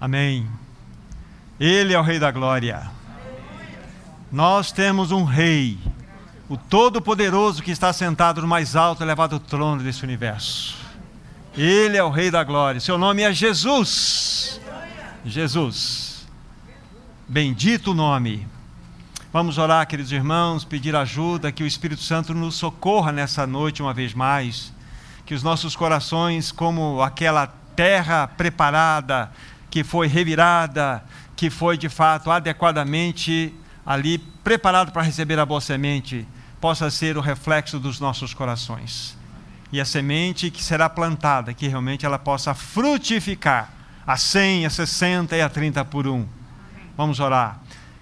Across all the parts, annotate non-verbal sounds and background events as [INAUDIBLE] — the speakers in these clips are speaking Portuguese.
Amém. Ele é o Rei da Glória. Nós temos um Rei, o Todo-Poderoso que está sentado no mais alto e elevado trono desse universo. Ele é o Rei da Glória. Seu nome é Jesus. Jesus. Bendito o nome. Vamos orar, queridos irmãos, pedir ajuda, que o Espírito Santo nos socorra nessa noite uma vez mais. Que os nossos corações, como aquela terra preparada, que foi revirada, que foi de fato adequadamente ali preparado para receber a boa semente, possa ser o reflexo dos nossos corações. E a semente que será plantada, que realmente ela possa frutificar a 100, a 60 e a 30 por um. Vamos orar.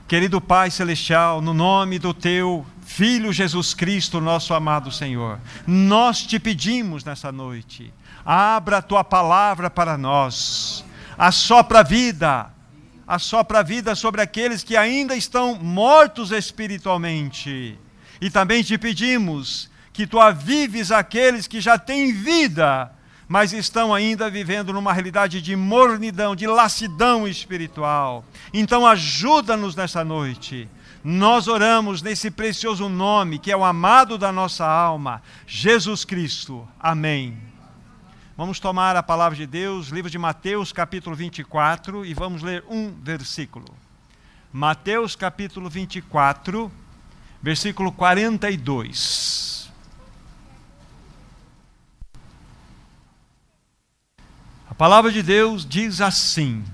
Querido Pai Celestial, no nome do Teu Filho Jesus Cristo, nosso amado Senhor, nós te pedimos nessa noite, abra a Tua palavra para nós assopra vida, assopra vida sobre aqueles que ainda estão mortos espiritualmente. E também te pedimos que tu avives aqueles que já têm vida, mas estão ainda vivendo numa realidade de mornidão, de lassidão espiritual. Então ajuda-nos nessa noite. Nós oramos nesse precioso nome que é o amado da nossa alma, Jesus Cristo. Amém. Vamos tomar a palavra de Deus, livro de Mateus, capítulo 24, e vamos ler um versículo. Mateus, capítulo 24, versículo 42. A palavra de Deus diz assim,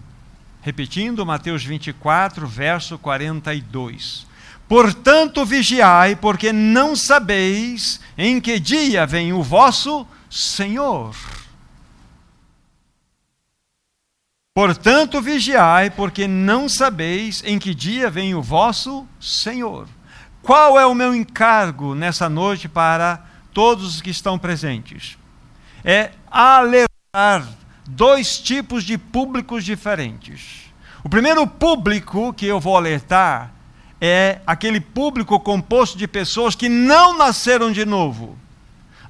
repetindo Mateus 24, verso 42. Portanto, vigiai, porque não sabeis em que dia vem o vosso Senhor. Portanto, vigiai, porque não sabeis em que dia vem o vosso Senhor. Qual é o meu encargo nessa noite para todos os que estão presentes? É alertar dois tipos de públicos diferentes. O primeiro público que eu vou alertar é aquele público composto de pessoas que não nasceram de novo.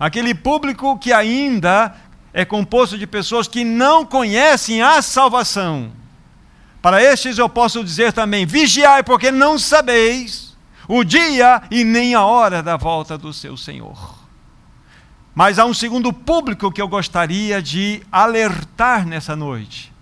Aquele público que ainda é composto de pessoas que não conhecem a salvação. Para estes eu posso dizer também: vigiai, porque não sabeis o dia e nem a hora da volta do seu Senhor. Mas há um segundo público que eu gostaria de alertar nessa noite.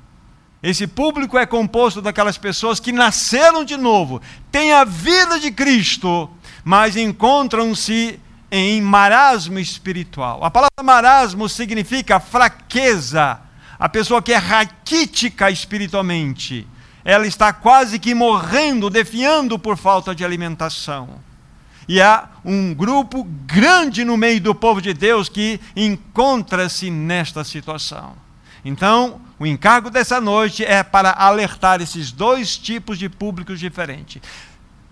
Esse público é composto daquelas pessoas que nasceram de novo, têm a vida de Cristo, mas encontram-se em marasmo espiritual. A palavra marasmo significa fraqueza. A pessoa que é raquítica espiritualmente, ela está quase que morrendo, defiando por falta de alimentação. E há um grupo grande no meio do povo de Deus que encontra-se nesta situação. Então, o encargo dessa noite é para alertar esses dois tipos de públicos diferentes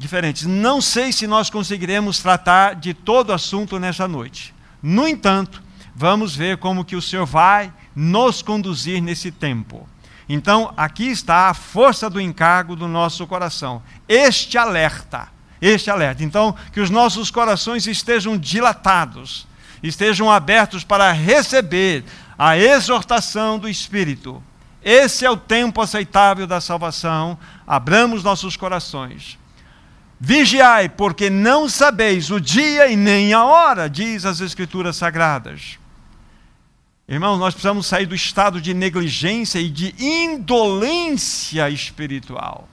diferentes. Não sei se nós conseguiremos tratar de todo o assunto nessa noite. No entanto, vamos ver como que o Senhor vai nos conduzir nesse tempo. Então, aqui está a força do encargo do nosso coração. Este alerta, este alerta. Então, que os nossos corações estejam dilatados, estejam abertos para receber a exortação do Espírito. Esse é o tempo aceitável da salvação. Abramos nossos corações Vigiai, porque não sabeis o dia e nem a hora, diz as Escrituras Sagradas. Irmãos, nós precisamos sair do estado de negligência e de indolência espiritual.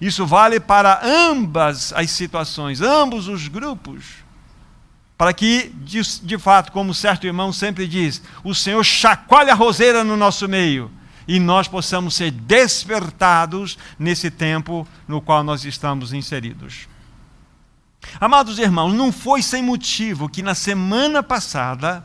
Isso vale para ambas as situações, ambos os grupos. Para que, de, de fato, como certo irmão sempre diz, o Senhor chacoalhe a roseira no nosso meio e nós possamos ser despertados nesse tempo no qual nós estamos inseridos. Amados irmãos, não foi sem motivo que na semana passada,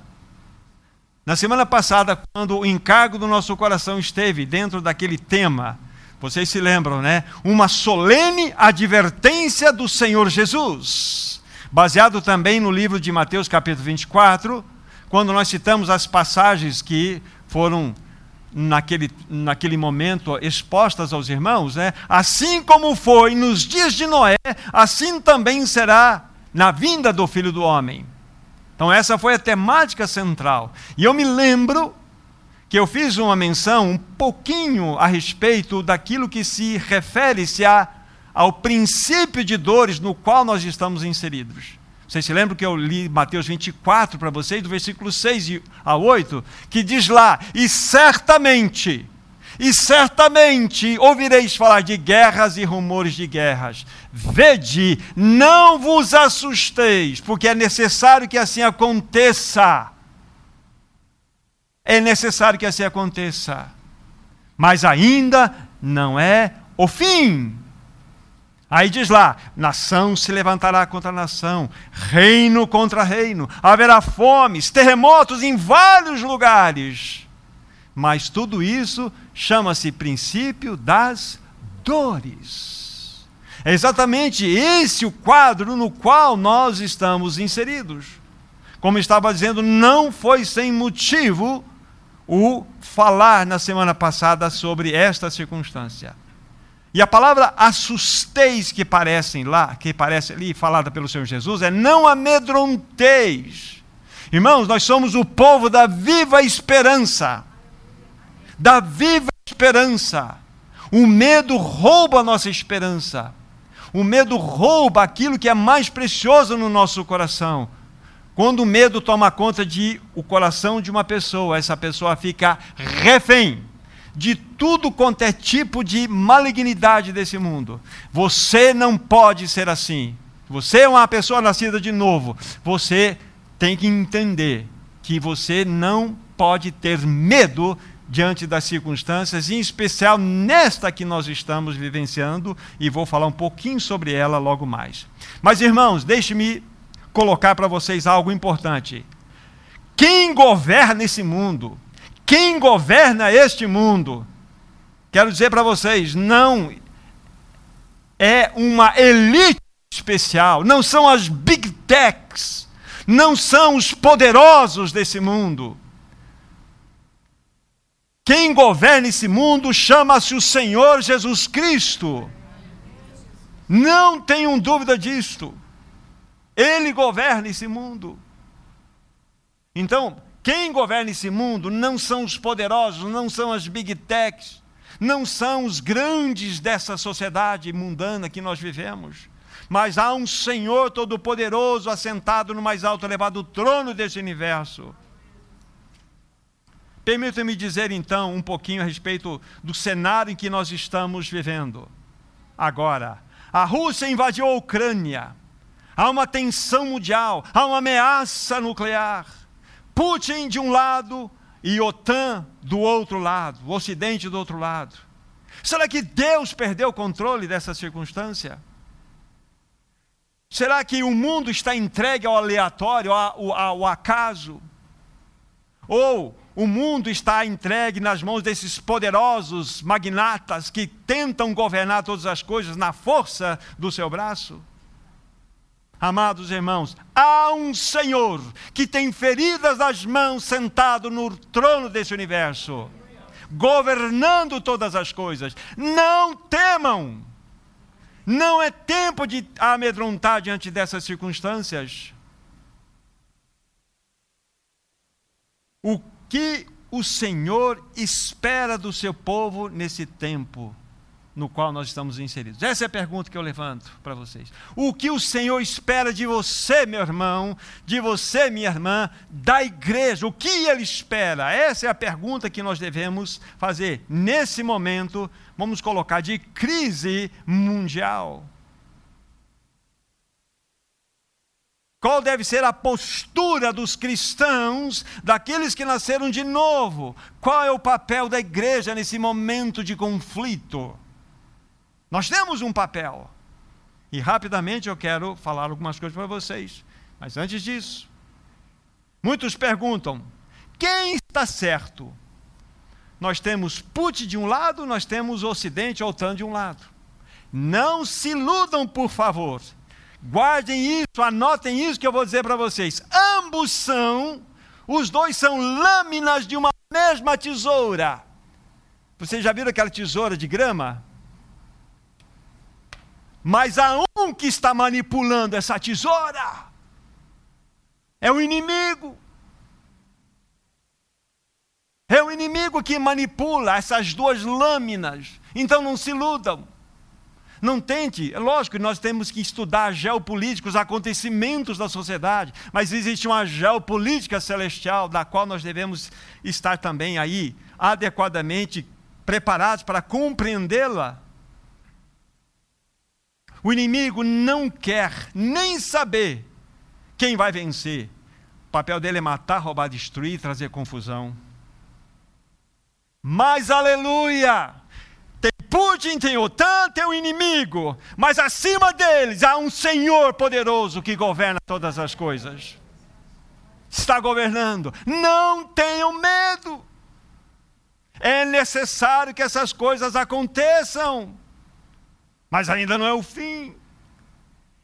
na semana passada, quando o encargo do nosso coração esteve dentro daquele tema, vocês se lembram, né? Uma solene advertência do Senhor Jesus, baseado também no livro de Mateus, capítulo 24, quando nós citamos as passagens que foram naquele, naquele momento expostas aos irmãos, né? assim como foi nos dias de Noé, assim também será na vinda do filho do homem. Então, essa foi a temática central. E eu me lembro que eu fiz uma menção um pouquinho a respeito daquilo que se refere-se ao princípio de dores no qual nós estamos inseridos. Vocês se lembram que eu li Mateus 24 para vocês, do versículo 6 a 8, que diz lá: E certamente, e certamente ouvireis falar de guerras e rumores de guerras. Vede, não vos assusteis, porque é necessário que assim aconteça é necessário que assim aconteça. Mas ainda não é o fim. Aí diz lá: nação se levantará contra nação, reino contra reino, haverá fomes, terremotos em vários lugares. Mas tudo isso chama-se princípio das dores. É exatamente esse o quadro no qual nós estamos inseridos. Como estava dizendo, não foi sem motivo o falar na semana passada sobre esta circunstância. E a palavra assusteis que parecem lá, que parece ali falada pelo Senhor Jesus, é não amedronteis. Irmãos, nós somos o povo da viva esperança. Da viva esperança. O medo rouba a nossa esperança. O medo rouba aquilo que é mais precioso no nosso coração quando o medo toma conta de o coração de uma pessoa, essa pessoa fica refém de tudo quanto é tipo de malignidade desse mundo. Você não pode ser assim. Você é uma pessoa nascida de novo. Você tem que entender que você não pode ter medo diante das circunstâncias, em especial nesta que nós estamos vivenciando, e vou falar um pouquinho sobre ela logo mais. Mas irmãos, deixe-me colocar para vocês algo importante. Quem governa esse mundo, quem governa este mundo, quero dizer para vocês, não é uma elite especial, não são as big techs, não são os poderosos desse mundo. Quem governa esse mundo chama-se o Senhor Jesus Cristo. Não tenham dúvida disto. Ele governa esse mundo. Então, quem governa esse mundo não são os poderosos, não são as big techs, não são os grandes dessa sociedade mundana que nós vivemos. Mas há um Senhor Todo-Poderoso assentado no mais alto elevado trono deste universo. Permita-me dizer então um pouquinho a respeito do cenário em que nós estamos vivendo. Agora, a Rússia invadiu a Ucrânia há uma tensão mundial, há uma ameaça nuclear. Putin de um lado e OTAN do outro lado, o Ocidente do outro lado. Será que Deus perdeu o controle dessa circunstância? Será que o mundo está entregue ao aleatório, ao, ao acaso? Ou o mundo está entregue nas mãos desses poderosos magnatas que tentam governar todas as coisas na força do seu braço? Amados irmãos, há um Senhor que tem feridas nas mãos, sentado no trono desse universo, governando todas as coisas. Não temam, não é tempo de amedrontar diante dessas circunstâncias. O que o Senhor espera do seu povo nesse tempo? No qual nós estamos inseridos? Essa é a pergunta que eu levanto para vocês. O que o Senhor espera de você, meu irmão, de você, minha irmã, da igreja? O que Ele espera? Essa é a pergunta que nós devemos fazer nesse momento, vamos colocar, de crise mundial. Qual deve ser a postura dos cristãos, daqueles que nasceram de novo? Qual é o papel da igreja nesse momento de conflito? Nós temos um papel. E rapidamente eu quero falar algumas coisas para vocês. Mas antes disso, muitos perguntam: quem está certo? Nós temos Putin de um lado, nós temos Ocidente, OTAN de um lado. Não se iludam, por favor. Guardem isso, anotem isso que eu vou dizer para vocês. Ambos são, os dois são lâminas de uma mesma tesoura. Vocês já viram aquela tesoura de grama? Mas há um que está manipulando essa tesoura. É o inimigo. É o inimigo que manipula essas duas lâminas. Então não se iludam. Não tente, é lógico que nós temos que estudar geopolíticos, acontecimentos da sociedade, mas existe uma geopolítica celestial da qual nós devemos estar também aí adequadamente preparados para compreendê-la. O inimigo não quer nem saber quem vai vencer. O papel dele é matar, roubar, destruir, trazer confusão. Mas aleluia! Tem Putin, tem OTAN, tem um inimigo, mas acima deles há um Senhor poderoso que governa todas as coisas. Está governando. Não tenham medo. É necessário que essas coisas aconteçam, mas ainda não é o fim.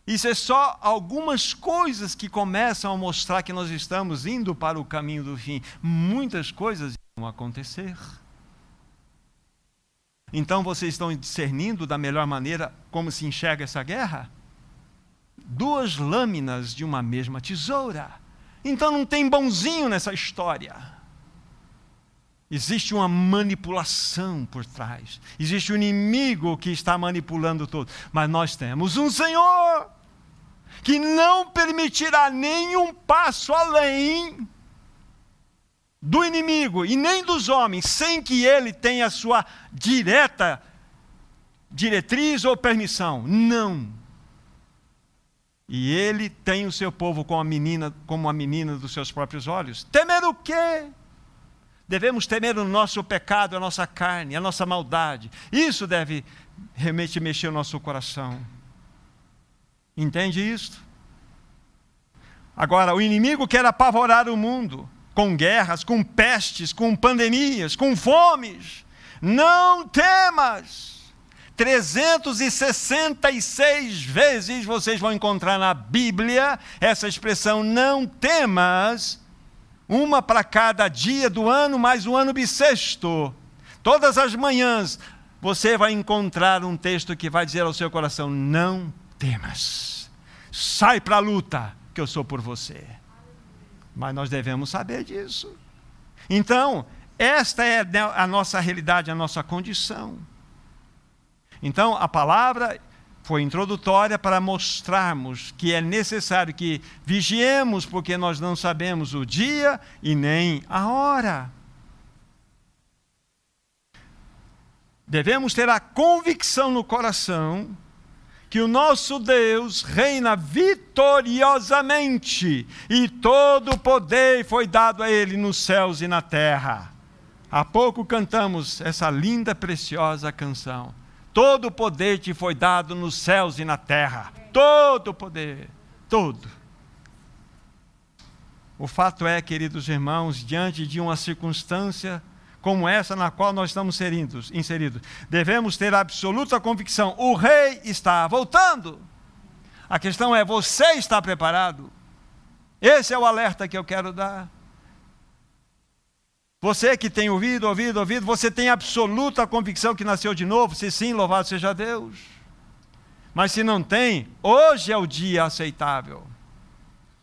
Isso é só algumas coisas que começam a mostrar que nós estamos indo para o caminho do fim. Muitas coisas vão acontecer. Então vocês estão discernindo da melhor maneira como se enxerga essa guerra? Duas lâminas de uma mesma tesoura. Então não tem bonzinho nessa história. Existe uma manipulação por trás. Existe um inimigo que está manipulando tudo. Mas nós temos um Senhor que não permitirá nenhum passo além do inimigo e nem dos homens, sem que ele tenha sua direta diretriz ou permissão. Não. E ele tem o seu povo como a menina, como a menina dos seus próprios olhos. Temer o quê? Devemos temer o nosso pecado, a nossa carne, a nossa maldade. Isso deve realmente mexer o nosso coração. Entende isso? Agora, o inimigo quer apavorar o mundo com guerras, com pestes, com pandemias, com fomes. Não temas. 366 vezes vocês vão encontrar na Bíblia essa expressão não temas, uma para cada dia do ano, mais o ano bissexto. Todas as manhãs você vai encontrar um texto que vai dizer ao seu coração: não temas, sai para a luta, que eu sou por você. Mas nós devemos saber disso. Então, esta é a nossa realidade, a nossa condição. Então, a palavra foi introdutória para mostrarmos que é necessário que vigiemos, porque nós não sabemos o dia e nem a hora. Devemos ter a convicção no coração que o nosso Deus reina vitoriosamente e todo o poder foi dado a Ele nos céus e na terra. Há pouco cantamos essa linda, preciosa canção. Todo o poder te foi dado nos céus e na terra. Todo o poder, todo. O fato é, queridos irmãos, diante de uma circunstância como essa na qual nós estamos inseridos, inseridos. Devemos ter absoluta convicção: o rei está voltando. A questão é: você está preparado? Esse é o alerta que eu quero dar. Você que tem ouvido, ouvido, ouvido, você tem absoluta convicção que nasceu de novo? Se sim, louvado seja Deus. Mas se não tem, hoje é o dia aceitável.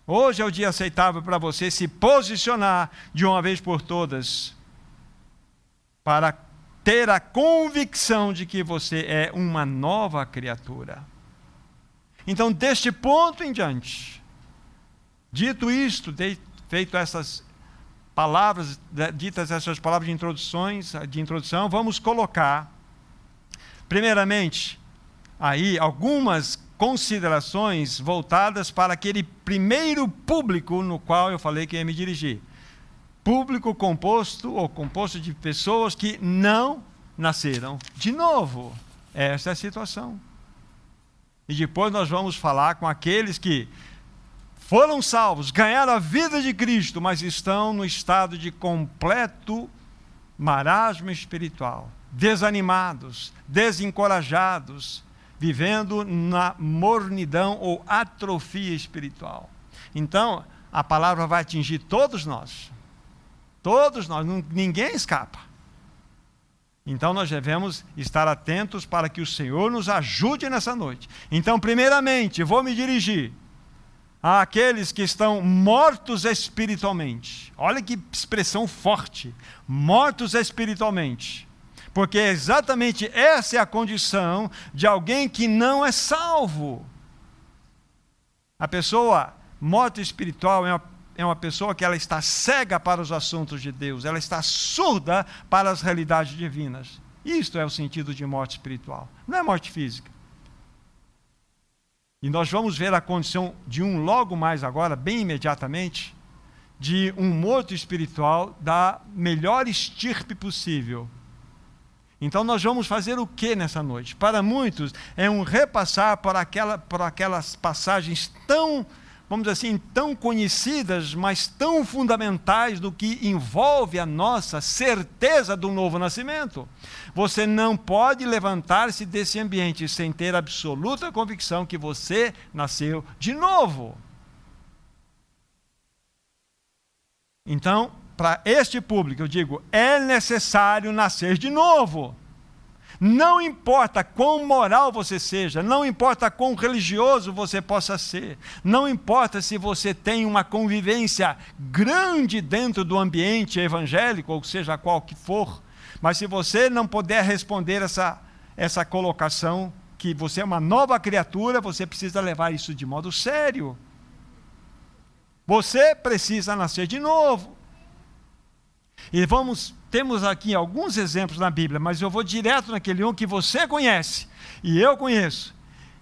Hoje é o dia aceitável para você se posicionar de uma vez por todas para ter a convicção de que você é uma nova criatura. Então, deste ponto em diante, dito isto, feito essas palavras, ditas essas palavras de introduções, de introdução, vamos colocar, primeiramente, aí algumas considerações voltadas para aquele primeiro público no qual eu falei que ia me dirigir público composto ou composto de pessoas que não nasceram de novo. Essa é a situação. E depois nós vamos falar com aqueles que foram salvos, ganharam a vida de Cristo, mas estão no estado de completo marasmo espiritual, desanimados, desencorajados, vivendo na mornidão ou atrofia espiritual. Então, a palavra vai atingir todos nós. Todos nós, ninguém escapa. Então nós devemos estar atentos para que o Senhor nos ajude nessa noite. Então, primeiramente, vou me dirigir àqueles que estão mortos espiritualmente. Olha que expressão forte: mortos espiritualmente. Porque exatamente essa é a condição de alguém que não é salvo. A pessoa morta espiritual é uma, é uma pessoa que ela está cega para os assuntos de Deus, ela está surda para as realidades divinas. Isto é o sentido de morte espiritual, não é morte física. E nós vamos ver a condição de um logo mais agora, bem imediatamente, de um morto espiritual da melhor estirpe possível. Então nós vamos fazer o que nessa noite? Para muitos é um repassar por, aquela, por aquelas passagens tão vamos dizer assim, tão conhecidas, mas tão fundamentais do que envolve a nossa certeza do novo nascimento. Você não pode levantar-se desse ambiente sem ter absoluta convicção que você nasceu de novo. Então, para este público, eu digo, é necessário nascer de novo. Não importa quão moral você seja, não importa quão religioso você possa ser, não importa se você tem uma convivência grande dentro do ambiente evangélico, ou seja qual que for, mas se você não puder responder essa, essa colocação, que você é uma nova criatura, você precisa levar isso de modo sério. Você precisa nascer de novo. E vamos temos aqui alguns exemplos na Bíblia, mas eu vou direto naquele um que você conhece e eu conheço.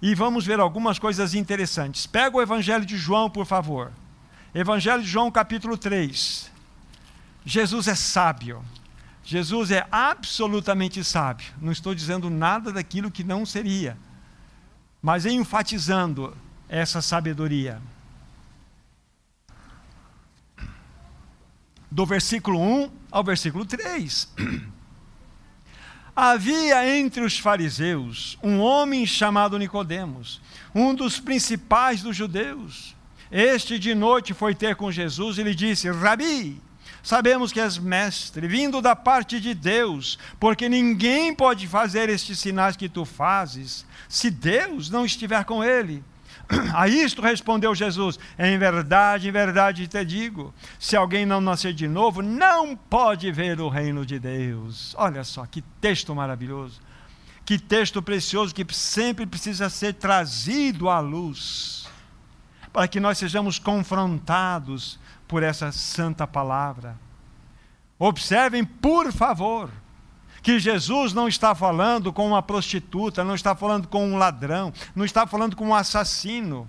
E vamos ver algumas coisas interessantes. Pega o Evangelho de João, por favor. Evangelho de João, capítulo 3. Jesus é sábio. Jesus é absolutamente sábio. Não estou dizendo nada daquilo que não seria, mas enfatizando essa sabedoria. Do versículo 1 ao versículo 3. [CLEARS THROAT] Havia entre os fariseus um homem chamado Nicodemos, um dos principais dos judeus. Este de noite foi ter com Jesus e lhe disse: Rabi, sabemos que és mestre, vindo da parte de Deus, porque ninguém pode fazer estes sinais que tu fazes, se Deus não estiver com ele. A isto respondeu Jesus: Em verdade, em verdade te digo: se alguém não nascer de novo, não pode ver o reino de Deus. Olha só que texto maravilhoso, que texto precioso que sempre precisa ser trazido à luz, para que nós sejamos confrontados por essa santa palavra. Observem, por favor, que Jesus não está falando com uma prostituta, não está falando com um ladrão, não está falando com um assassino.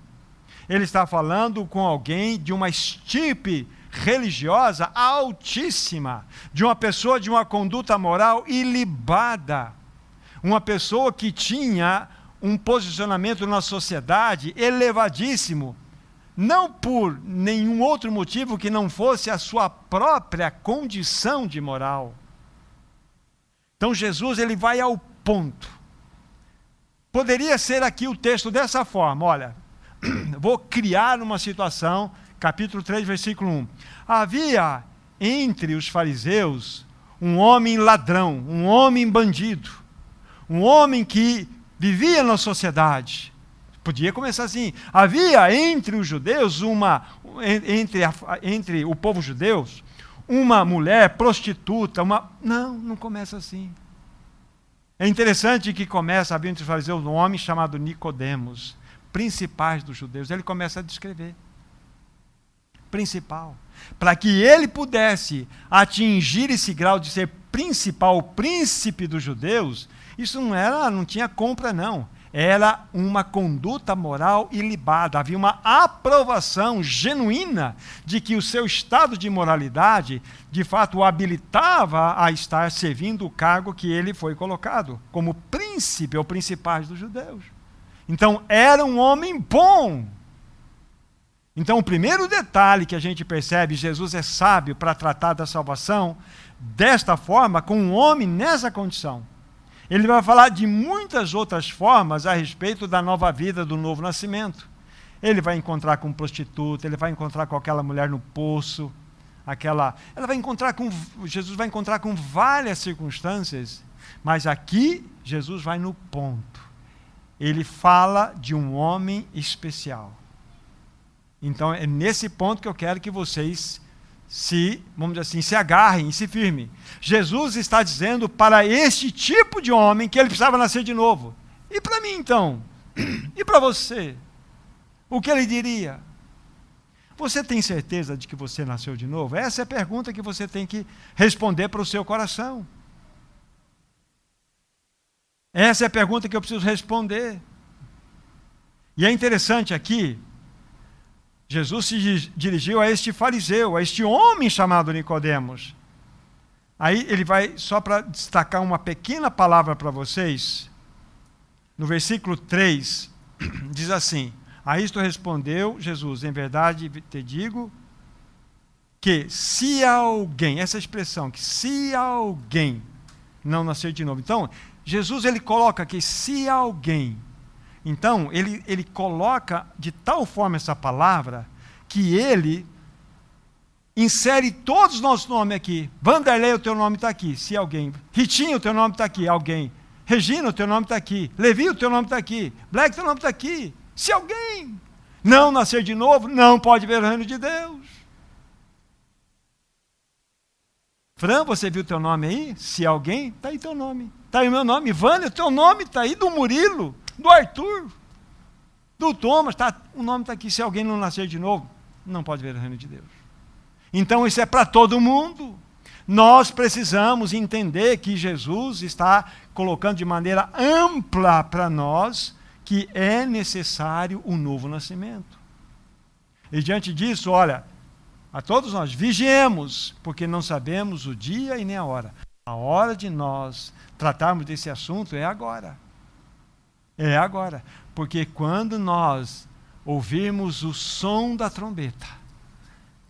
Ele está falando com alguém de uma estipe religiosa altíssima, de uma pessoa de uma conduta moral ilibada, uma pessoa que tinha um posicionamento na sociedade elevadíssimo, não por nenhum outro motivo que não fosse a sua própria condição de moral. Então Jesus ele vai ao ponto. Poderia ser aqui o texto dessa forma, olha, [CLEARS THROAT] vou criar uma situação, capítulo 3, versículo 1. Havia entre os fariseus um homem ladrão, um homem bandido, um homem que vivia na sociedade. Podia começar assim: havia entre os judeus uma entre, entre o povo judeu uma mulher prostituta, uma. Não, não começa assim. É interessante que começa a vir entre os fariseus um homem chamado Nicodemos, principais dos judeus. Ele começa a descrever. Principal. Para que ele pudesse atingir esse grau de ser principal, príncipe dos judeus, isso não era, não tinha compra, não era uma conduta moral ilibada, havia uma aprovação genuína de que o seu estado de moralidade, de fato, o habilitava a estar servindo o cargo que ele foi colocado, como príncipe ou principais dos judeus. Então, era um homem bom. Então, o primeiro detalhe que a gente percebe, Jesus é sábio para tratar da salvação desta forma, com um homem nessa condição. Ele vai falar de muitas outras formas a respeito da nova vida, do novo nascimento. Ele vai encontrar com prostituta, ele vai encontrar com aquela mulher no poço, aquela, ela vai encontrar com Jesus vai encontrar com várias circunstâncias, mas aqui Jesus vai no ponto. Ele fala de um homem especial. Então é nesse ponto que eu quero que vocês se, vamos dizer assim, se agarrem se firmem. Jesus está dizendo para este tipo de homem que ele precisava nascer de novo. E para mim então? E para você? O que ele diria? Você tem certeza de que você nasceu de novo? Essa é a pergunta que você tem que responder para o seu coração. Essa é a pergunta que eu preciso responder. E é interessante aqui, Jesus se dirigiu a este fariseu, a este homem chamado Nicodemos. Aí ele vai, só para destacar uma pequena palavra para vocês, no versículo 3, [CLEARS THROAT] diz assim: A isto respondeu Jesus: Em verdade te digo que se alguém, essa expressão, que se alguém não nascer de novo. Então, Jesus ele coloca que se alguém. Então, ele, ele coloca de tal forma essa palavra que ele insere todos os nossos nomes aqui. Vanderlei, o teu nome está aqui, se alguém. Ritinho, o teu nome está aqui, alguém. Regina, o teu nome está aqui. Levi, o teu nome está aqui. Black, o teu nome está aqui. Se alguém não nascer de novo, não pode ver o reino de Deus. Fran, você viu o teu nome aí? Se alguém, está aí teu nome. Está aí o meu nome. Vânia, o teu nome está aí do Murilo, do Arthur, do Thomas. Tá, o nome está aqui. Se alguém não nascer de novo, não pode ver o reino de Deus. Então isso é para todo mundo. Nós precisamos entender que Jesus está colocando de maneira ampla para nós que é necessário um novo nascimento. E diante disso, olha, a todos nós, vigiemos, porque não sabemos o dia e nem a hora. A hora de nós tratarmos desse assunto é agora. É agora. Porque quando nós ouvirmos o som da trombeta,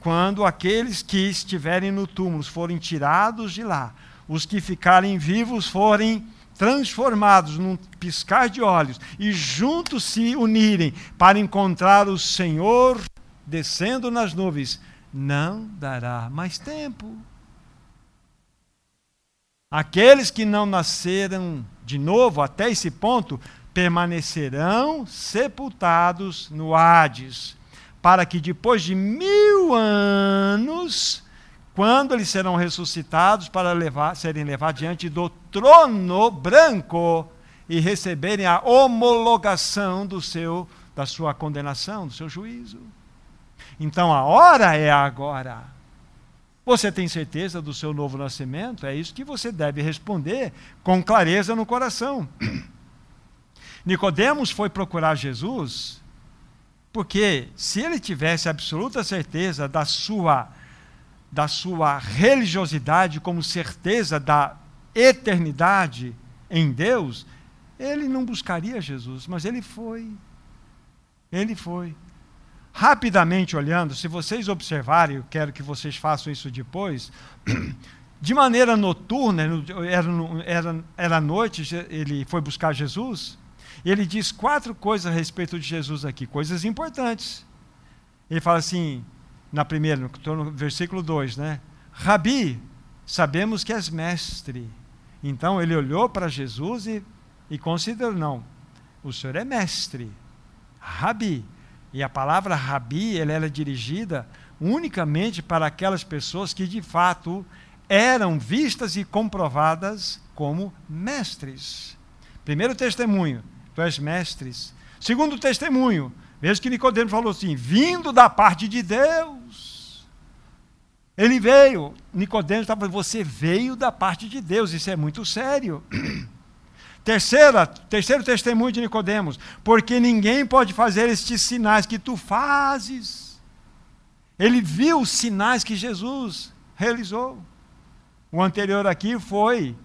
quando aqueles que estiverem no túmulo forem tirados de lá, os que ficarem vivos forem transformados num piscar de olhos e juntos se unirem para encontrar o Senhor descendo nas nuvens, não dará mais tempo. Aqueles que não nasceram de novo até esse ponto permanecerão sepultados no Hades para que depois de mil anos, quando eles serão ressuscitados para levar, serem levados diante do trono branco e receberem a homologação do seu, da sua condenação, do seu juízo. Então a hora é agora. Você tem certeza do seu novo nascimento? É isso que você deve responder com clareza no coração. [CLEARS THROAT] Nicodemos foi procurar Jesus porque se ele tivesse absoluta certeza da sua da sua religiosidade como certeza da eternidade em Deus, ele não buscaria Jesus, mas ele foi. Ele foi. Rapidamente olhando, se vocês observarem, eu quero que vocês façam isso depois, [CLEARS THROAT] de maneira noturna, era, era, era noite, ele foi buscar Jesus, ele diz quatro coisas a respeito de Jesus aqui, coisas importantes. Ele fala assim, na primeira, no versículo 2, né? Rabi, sabemos que és mestre. Então ele olhou para Jesus e, e considerou, não, o senhor é mestre. Rabi. E a palavra rabi, ela era dirigida unicamente para aquelas pessoas que de fato eram vistas e comprovadas como mestres. Primeiro testemunho, tu és mestres. Segundo testemunho, veja que Nicodemo falou assim: vindo da parte de Deus. Ele veio, Nicodemo estava você veio da parte de Deus, isso é muito sério. [CLEARS THROAT] Terceira, terceiro testemunho de Nicodemos, porque ninguém pode fazer estes sinais que tu fazes. Ele viu os sinais que Jesus realizou. O anterior aqui foi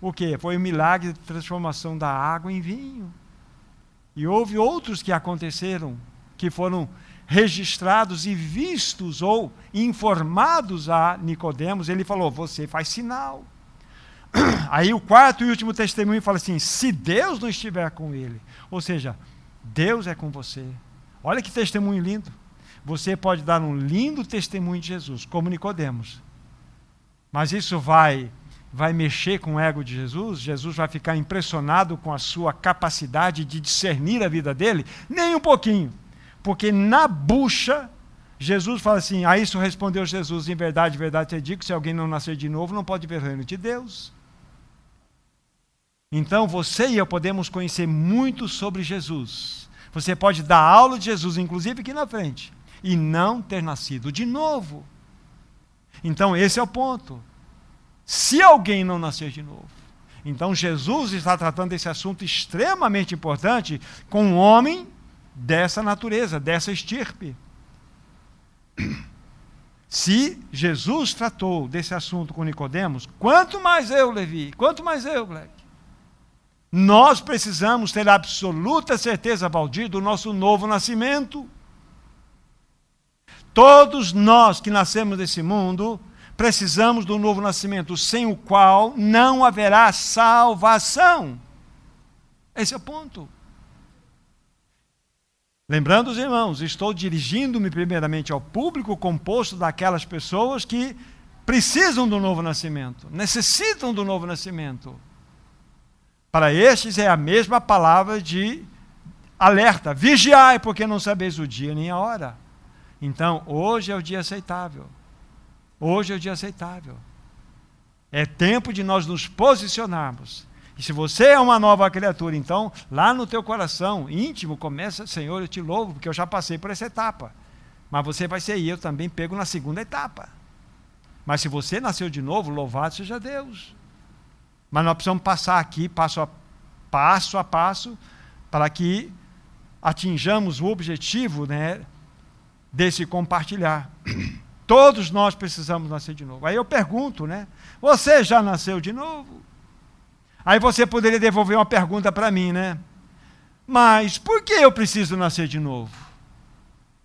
o que? Foi o milagre de transformação da água em vinho. E houve outros que aconteceram, que foram registrados e vistos ou informados a Nicodemos. Ele falou: "Você faz sinal". [CLEARS THROAT] Aí o quarto e último testemunho fala assim: "Se Deus não estiver com ele", ou seja, Deus é com você. Olha que testemunho lindo. Você pode dar um lindo testemunho de Jesus, como Nicodemos. Mas isso vai vai mexer com o ego de Jesus, Jesus vai ficar impressionado com a sua capacidade de discernir a vida dele, nem um pouquinho. Porque na bucha, Jesus fala assim: a isso respondeu Jesus, em verdade, verdade te digo, se alguém não nascer de novo, não pode ver o reino de Deus. Então você e eu podemos conhecer muito sobre Jesus. Você pode dar aula de Jesus, inclusive aqui na frente, e não ter nascido de novo. Então esse é o ponto. Se alguém não nascer de novo, então Jesus está tratando desse assunto extremamente importante com um homem dessa natureza, dessa estirpe. [CLEARS THROAT] Se Jesus tratou desse assunto com Nicodemos, quanto mais eu, Levi, quanto mais eu, Black. Nós precisamos ter absoluta certeza, Valdir, do nosso novo nascimento. Todos nós que nascemos nesse mundo precisamos do novo nascimento, sem o qual não haverá salvação. Esse é o ponto. Lembrando os irmãos, estou dirigindo-me primeiramente ao público composto daquelas pessoas que precisam do novo nascimento, necessitam do novo nascimento. Para estes é a mesma palavra de alerta: vigiai, porque não sabeis o dia nem a hora. Então, hoje é o dia aceitável. Hoje é o dia aceitável. É tempo de nós nos posicionarmos e se você é uma nova criatura, então, lá no teu coração íntimo, começa, Senhor, eu te louvo, porque eu já passei por essa etapa. Mas você vai ser eu também pego na segunda etapa. Mas se você nasceu de novo, louvado seja Deus. Mas nós precisamos passar aqui, passo a passo, a passo para que atinjamos o objetivo né, desse compartilhar. [CLEARS THROAT] Todos nós precisamos nascer de novo. Aí eu pergunto, né? Você já nasceu de novo? Aí você poderia devolver uma pergunta para mim, né? Mas por que eu preciso nascer de novo?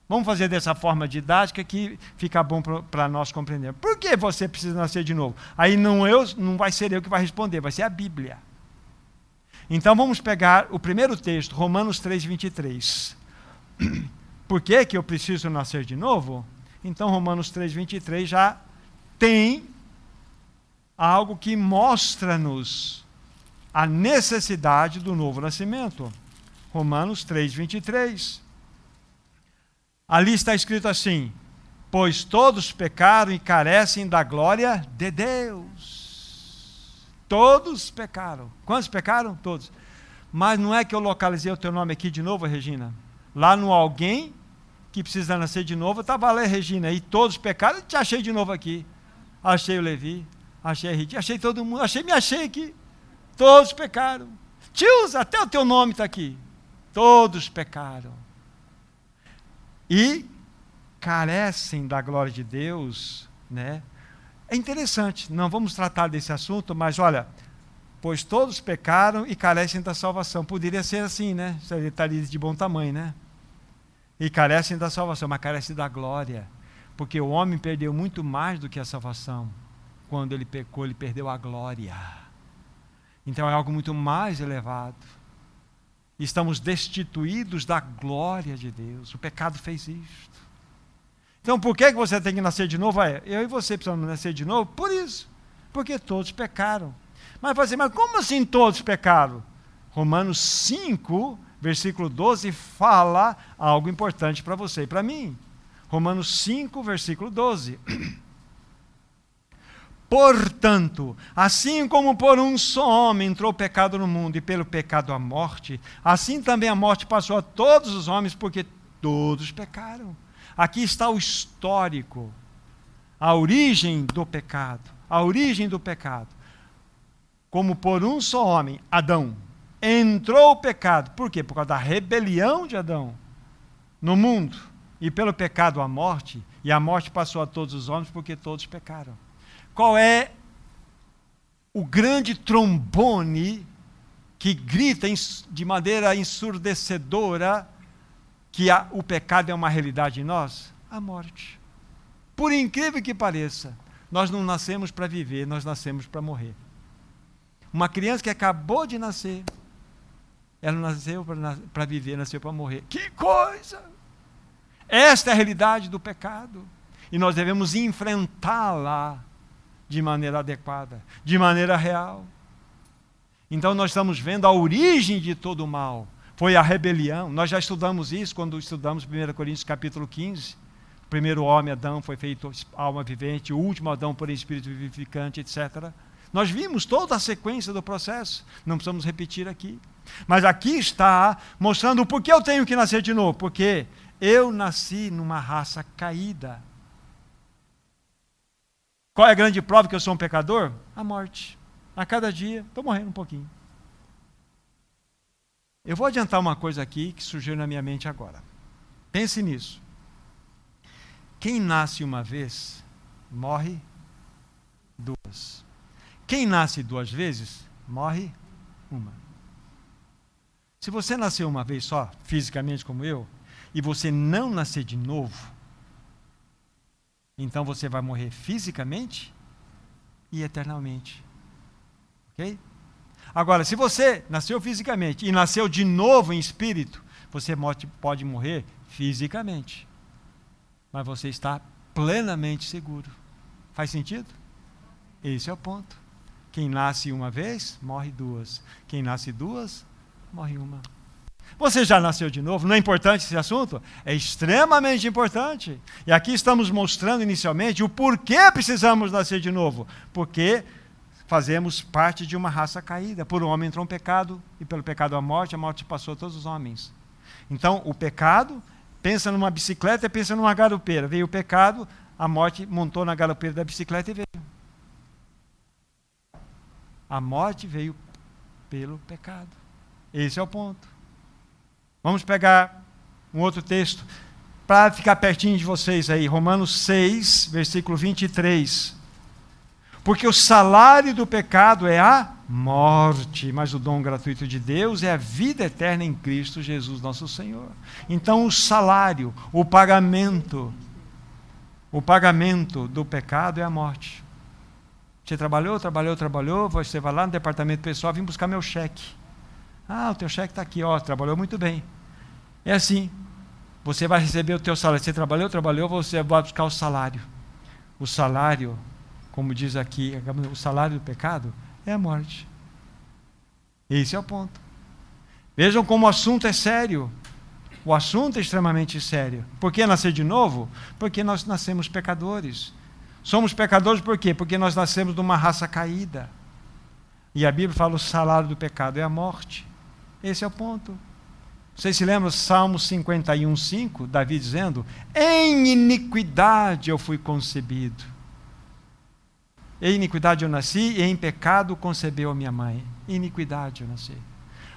Vamos fazer dessa forma didática que fica bom para nós compreender. Por que você precisa nascer de novo? Aí não, eu, não vai ser eu que vai responder, vai ser a Bíblia. Então vamos pegar o primeiro texto, Romanos 3, 23. [CLEARS THROAT] Por que, que eu preciso nascer de novo? Então Romanos 3, 23 já tem algo que mostra-nos a necessidade do novo nascimento. Romanos 3, 23. Ali está escrito assim: Pois todos pecaram e carecem da glória de Deus. Todos pecaram. Quantos pecaram? Todos. Mas não é que eu localizei o teu nome aqui de novo, Regina? Lá no alguém que precisa nascer de novo, estava lá, Regina, e todos pecaram, te achei de novo aqui. Achei o Levi, achei a Rita, achei todo mundo, achei, me achei aqui. Todos pecaram. Tios, até o teu nome está aqui. Todos pecaram. E carecem da glória de Deus, né? É interessante, não vamos tratar desse assunto, mas olha, pois todos pecaram e carecem da salvação. Poderia ser assim, né? Ele estaria de bom tamanho, né? E carecem da salvação, mas carecem da glória. Porque o homem perdeu muito mais do que a salvação. Quando ele pecou, ele perdeu a glória. Então é algo muito mais elevado. Estamos destituídos da glória de Deus. O pecado fez isto. Então por que você tem que nascer de novo? É, eu e você precisamos nascer de novo? Por isso. Porque todos pecaram. Mas você, mas como assim todos pecaram? Romanos 5, versículo 12, fala algo importante para você e para mim. Romanos 5, versículo 12. [CLEARS THROAT] Portanto, assim como por um só homem entrou o pecado no mundo e pelo pecado a morte, assim também a morte passou a todos os homens porque todos pecaram. Aqui está o histórico, a origem do pecado, a origem do pecado. Como por um só homem, Adão, entrou o pecado. Por quê? Por causa da rebelião de Adão no mundo e pelo pecado a morte, e a morte passou a todos os homens porque todos pecaram. Qual é o grande trombone que grita de maneira ensurdecedora que a, o pecado é uma realidade em nós? A morte. Por incrível que pareça, nós não nascemos para viver, nós nascemos para morrer. Uma criança que acabou de nascer, ela nasceu para viver, nasceu para morrer. Que coisa! Esta é a realidade do pecado. E nós devemos enfrentá-la de maneira adequada, de maneira real. Então nós estamos vendo a origem de todo o mal. Foi a rebelião. Nós já estudamos isso quando estudamos 1 Coríntios capítulo 15. O primeiro homem, Adão, foi feito alma vivente, o último Adão, por espírito vivificante, etc. Nós vimos toda a sequência do processo, não precisamos repetir aqui. Mas aqui está mostrando o porquê eu tenho que nascer de novo. Porque eu nasci numa raça caída. Qual é a grande prova que eu sou um pecador? A morte. A cada dia, estou morrendo um pouquinho. Eu vou adiantar uma coisa aqui que surgiu na minha mente agora. Pense nisso. Quem nasce uma vez, morre duas. Quem nasce duas vezes, morre uma. Se você nasceu uma vez só, fisicamente como eu, e você não nascer de novo, então você vai morrer fisicamente e eternamente. Ok? Agora, se você nasceu fisicamente e nasceu de novo em espírito, você pode morrer fisicamente. Mas você está plenamente seguro. Faz sentido? Esse é o ponto. Quem nasce uma vez, morre duas. Quem nasce duas, morre uma. Você já nasceu de novo? Não é importante esse assunto? É extremamente importante. E aqui estamos mostrando inicialmente o porquê precisamos nascer de novo. Porque fazemos parte de uma raça caída. Por um homem entrou um pecado, e pelo pecado a morte, a morte passou a todos os homens. Então, o pecado, pensa numa bicicleta pensa numa garupeira. Veio o pecado, a morte montou na garupeira da bicicleta e veio. A morte veio pelo pecado. Esse é o ponto. Vamos pegar um outro texto para ficar pertinho de vocês aí. Romanos 6, versículo 23. Porque o salário do pecado é a morte, mas o dom gratuito de Deus é a vida eterna em Cristo Jesus, nosso Senhor. Então, o salário, o pagamento, o pagamento do pecado é a morte. Você trabalhou, trabalhou, trabalhou, você vai lá no departamento pessoal, vim buscar meu cheque. Ah, o teu cheque está aqui, ó, trabalhou muito bem. É assim, você vai receber o teu salário. Você trabalhou, trabalhou, você vai buscar o salário. O salário como diz aqui, o salário do pecado é a morte. Esse é o ponto. Vejam como o assunto é sério. O assunto é extremamente sério. Por que nascer de novo? Porque nós nascemos pecadores. Somos pecadores por quê? Porque nós nascemos de uma raça caída. E a Bíblia fala o salário do pecado é a morte. Esse é o ponto. Vocês se lembram Salmo 51, 5? Davi dizendo: Em iniquidade eu fui concebido em iniquidade eu nasci e em pecado concebeu a minha mãe. Iniquidade eu nasci.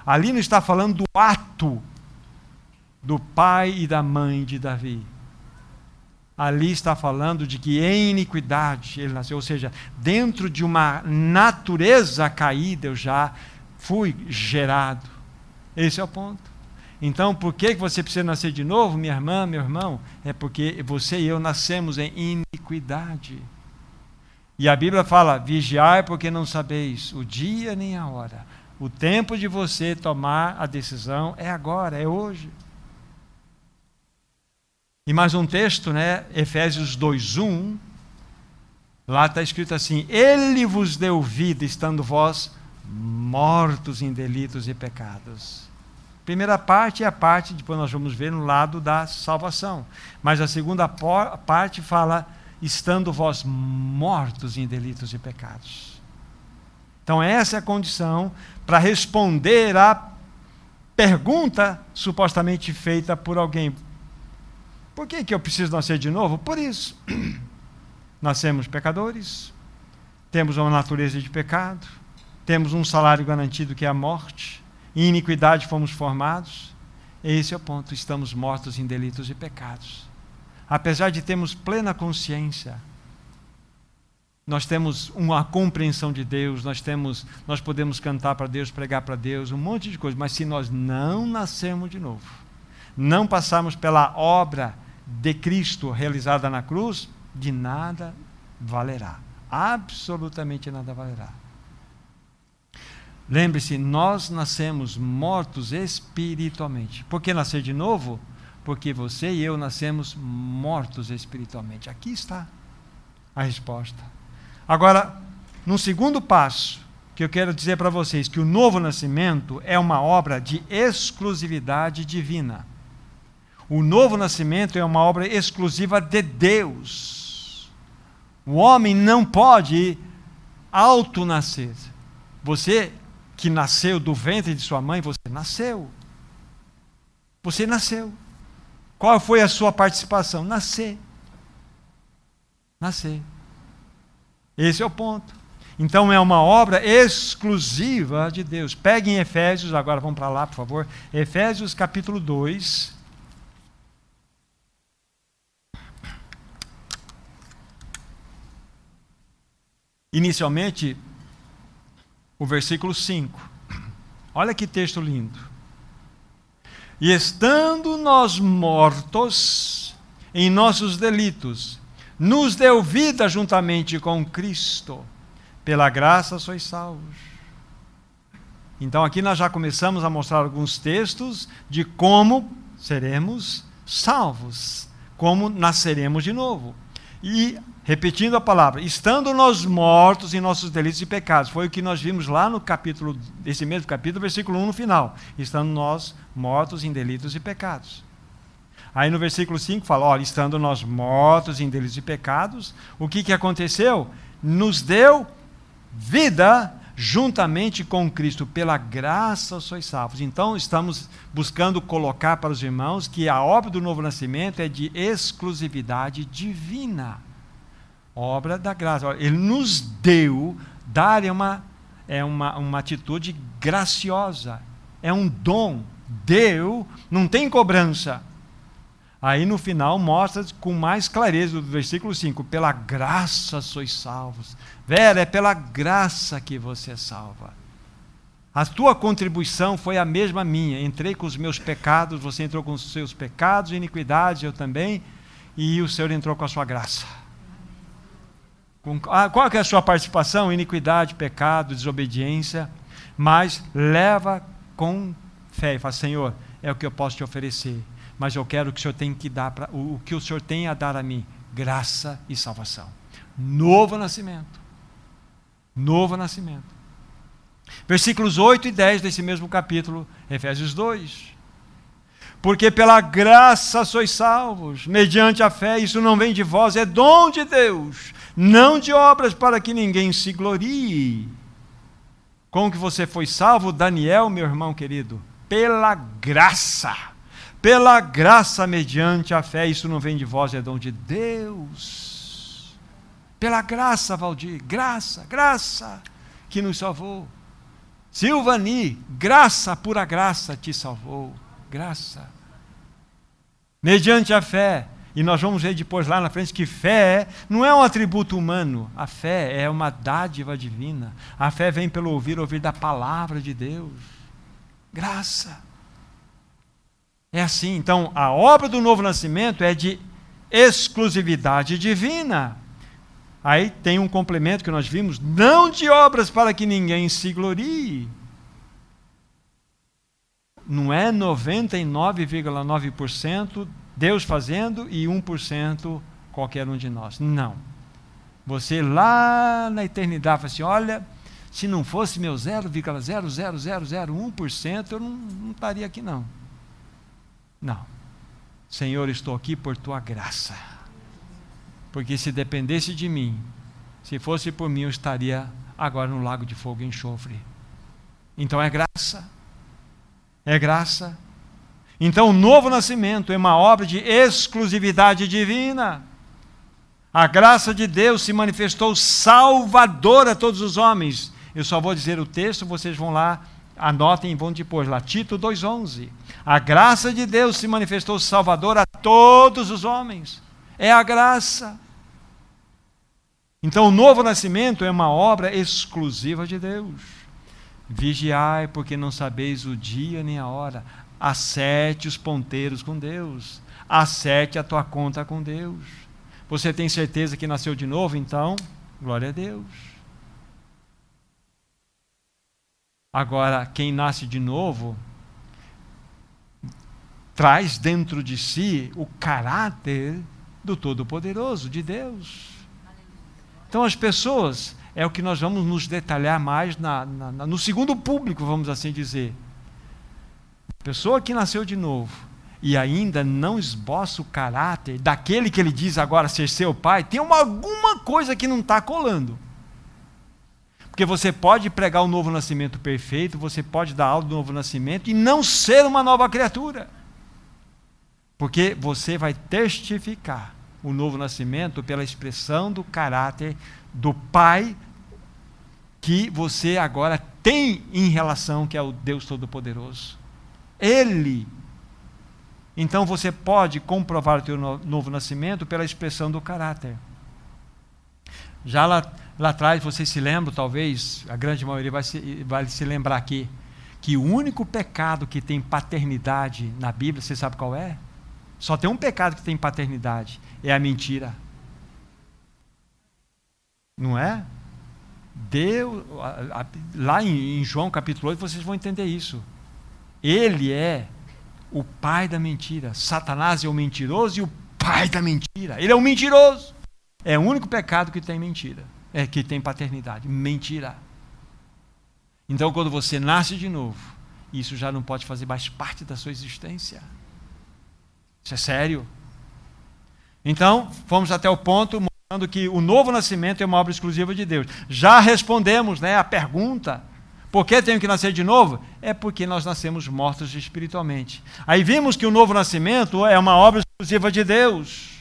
Ali não está falando do ato do pai e da mãe de Davi. Ali está falando de que em iniquidade ele nasceu, ou seja, dentro de uma natureza caída eu já fui gerado. Esse é o ponto. Então, por que você precisa nascer de novo, minha irmã, meu irmão? É porque você e eu nascemos em iniquidade. E a Bíblia fala: vigiai, porque não sabeis o dia nem a hora. O tempo de você tomar a decisão é agora, é hoje. E mais um texto, né? Efésios 2:1. Lá está escrito assim: Ele vos deu vida, estando vós mortos em delitos e pecados. Primeira parte é a parte, depois nós vamos ver no lado da salvação. Mas a segunda parte fala estando vós mortos em delitos e pecados. Então, essa é a condição para responder à pergunta supostamente feita por alguém. Por que, que eu preciso nascer de novo? Por isso. [CLEARS THROAT] Nascemos pecadores, temos uma natureza de pecado, temos um salário garantido que é a morte, em iniquidade fomos formados. Esse é o ponto, estamos mortos em delitos e pecados apesar de termos plena consciência, nós temos uma compreensão de Deus, nós temos, nós podemos cantar para Deus, pregar para Deus, um monte de coisa, mas se nós não nascermos de novo, não passarmos pela obra de Cristo realizada na cruz, de nada valerá. Absolutamente nada valerá. Lembre-se, nós nascemos mortos espiritualmente. Por que nascer de novo? porque você e eu nascemos mortos espiritualmente. Aqui está a resposta. Agora, num segundo passo, que eu quero dizer para vocês que o novo nascimento é uma obra de exclusividade divina. O novo nascimento é uma obra exclusiva de Deus. O homem não pode auto-nascer. Você que nasceu do ventre de sua mãe, você nasceu. Você nasceu. Qual foi a sua participação? Nascer. Nascer. Esse é o ponto. Então é uma obra exclusiva de Deus. Peguem Efésios, agora vamos para lá, por favor. Efésios capítulo 2. Inicialmente, o versículo 5. Olha que texto lindo. E estando nós mortos em nossos delitos, nos deu vida juntamente com Cristo pela graça sois salvos. Então aqui nós já começamos a mostrar alguns textos de como seremos salvos, como nasceremos de novo. E repetindo a palavra, estando nós mortos em nossos delitos e pecados, foi o que nós vimos lá no capítulo, esse mesmo capítulo, versículo 1 no final. Estando nós mortos em delitos e pecados. Aí no versículo 5 fala: olha, estando nós mortos em delitos e pecados, o que, que aconteceu? Nos deu vida juntamente com Cristo, pela graça sois salvos. Então, estamos buscando colocar para os irmãos que a obra do novo nascimento é de exclusividade divina. Obra da graça. Ele nos deu, dar é uma, é uma, uma atitude graciosa, é um dom. Deu, não tem cobrança. Aí no final mostra com mais clareza do versículo 5: pela graça sois salvos. Vera, é pela graça que você é salva. A tua contribuição foi a mesma minha. Entrei com os meus pecados, você entrou com os seus pecados, iniquidades, eu também, e o Senhor entrou com a sua graça. Ah, qual é a sua participação? Iniquidade, pecado, desobediência. Mas leva com fé e fala: Senhor, é o que eu posso te oferecer mas eu quero que o Senhor tem que dar pra, o, o que o Senhor tem a dar a mim, graça e salvação. Novo nascimento. Novo nascimento. Versículos 8 e 10 desse mesmo capítulo, Efésios 2. Porque pela graça sois salvos, mediante a fé, isso não vem de vós, é dom de Deus, não de obras para que ninguém se glorie. Como que você foi salvo, Daniel, meu irmão querido? Pela graça pela graça mediante a fé, isso não vem de vós, é dom de Deus. Pela graça, Valdir, graça, graça que nos salvou. Silvani, graça, pura graça te salvou. Graça. Mediante a fé. E nós vamos ver depois lá na frente que fé não é um atributo humano. A fé é uma dádiva divina. A fé vem pelo ouvir, ouvir da palavra de Deus. Graça. É assim, então a obra do novo nascimento é de exclusividade divina. Aí tem um complemento que nós vimos, não de obras para que ninguém se glorie. Não é 99,9% Deus fazendo e 1% qualquer um de nós. Não. Você lá na eternidade fala assim: olha, se não fosse meu 0,00001%, eu não, não estaria aqui não. Não. Senhor, estou aqui por tua graça. Porque se dependesse de mim, se fosse por mim, eu estaria agora no lago de fogo e enxofre. Então é graça. É graça. Então o novo nascimento é uma obra de exclusividade divina. A graça de Deus se manifestou salvadora a todos os homens. Eu só vou dizer o texto, vocês vão lá Anotem e vão depois lá, Tito 2,11. A graça de Deus se manifestou salvador a todos os homens. É a graça. Então, o novo nascimento é uma obra exclusiva de Deus. Vigiai, porque não sabeis o dia nem a hora. Acerte os ponteiros com Deus. Acerte a tua conta com Deus. Você tem certeza que nasceu de novo? Então, glória a Deus. Agora, quem nasce de novo traz dentro de si o caráter do Todo-Poderoso, de Deus. Então as pessoas, é o que nós vamos nos detalhar mais na, na, no segundo público, vamos assim dizer. Pessoa que nasceu de novo e ainda não esboça o caráter daquele que ele diz agora ser seu pai, tem uma, alguma coisa que não está colando. Porque você pode pregar o novo nascimento perfeito, você pode dar aula do novo nascimento e não ser uma nova criatura. Porque você vai testificar o novo nascimento pela expressão do caráter do Pai que você agora tem em relação que é o Deus Todo-Poderoso. Ele. Então você pode comprovar o teu novo nascimento pela expressão do caráter. Já lá, lá atrás, vocês se lembram, talvez, a grande maioria vai se, vai se lembrar aqui, que o único pecado que tem paternidade na Bíblia, você sabe qual é? Só tem um pecado que tem paternidade, é a mentira. Não é? Deus, lá em, João capítulo 8, vocês vão entender isso. Ele é o pai da mentira. Satanás é o mentiroso e o pai da mentira. Ele é o mentiroso. É o único pecado que tem mentira. É que tem paternidade. Mentira. Então, quando você nasce de novo, isso já não pode fazer mais parte da sua existência. Isso é sério. Então, fomos até o ponto mostrando que o novo nascimento é uma obra exclusiva de Deus. Já respondemos né, a pergunta: por que tenho que nascer de novo? É porque nós nascemos mortos espiritualmente. Aí vimos que o novo nascimento é uma obra exclusiva de Deus.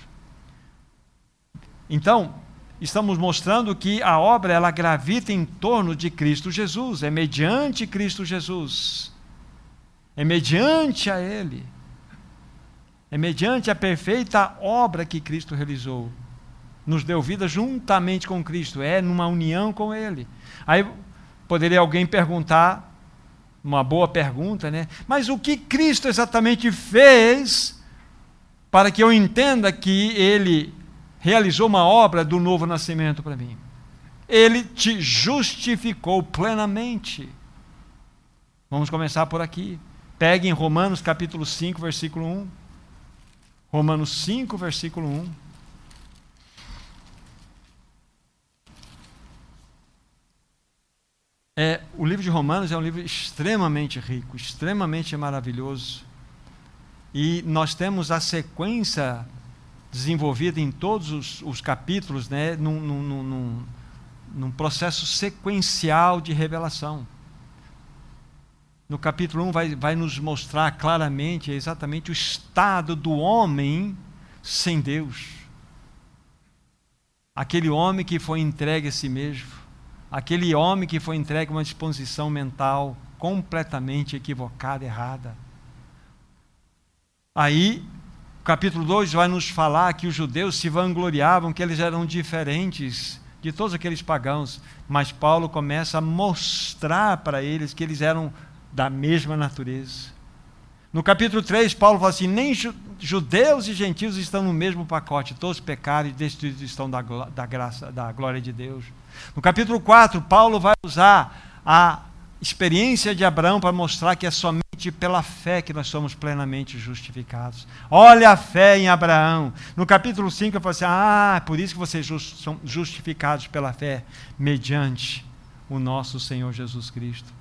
Então, estamos mostrando que a obra ela gravita em torno de Cristo Jesus, é mediante Cristo Jesus. É mediante a ele. É mediante a perfeita obra que Cristo realizou. Nos deu vida juntamente com Cristo, é numa união com Ele. Aí poderia alguém perguntar, uma boa pergunta, né? Mas o que Cristo exatamente fez para que eu entenda que Ele realizou uma obra do novo nascimento para mim? Ele te justificou plenamente. Vamos começar por aqui. Pegue em Romanos capítulo 5, versículo 1. Romanos 5, versículo 1. É, o livro de Romanos é um livro extremamente rico, extremamente maravilhoso. E nós temos a sequência desenvolvida em todos os, os capítulos, né, num, num, num, num processo sequencial de revelação no capítulo 1 vai, vai nos mostrar claramente exatamente o estado do homem sem Deus. Aquele homem que foi entregue a si mesmo, aquele homem que foi entregue a uma disposição mental completamente equivocada, errada. Aí, capítulo 2 vai nos falar que os judeus se vangloriavam que eles eram diferentes de todos aqueles pagãos, mas Paulo começa a mostrar para eles que eles eram da mesma natureza. No capítulo 3, Paulo fala assim: nem judeus e gentios estão no mesmo pacote, todos pecaram e destituídos estão da, da graça, da glória de Deus. No capítulo 4, Paulo vai usar a experiência de Abraão para mostrar que é somente pela fé que nós somos plenamente justificados. Olha a fé em Abraão. No capítulo 5, eu falo assim: ah, é por isso que vocês são justificados pela fé, mediante o nosso Senhor Jesus Cristo.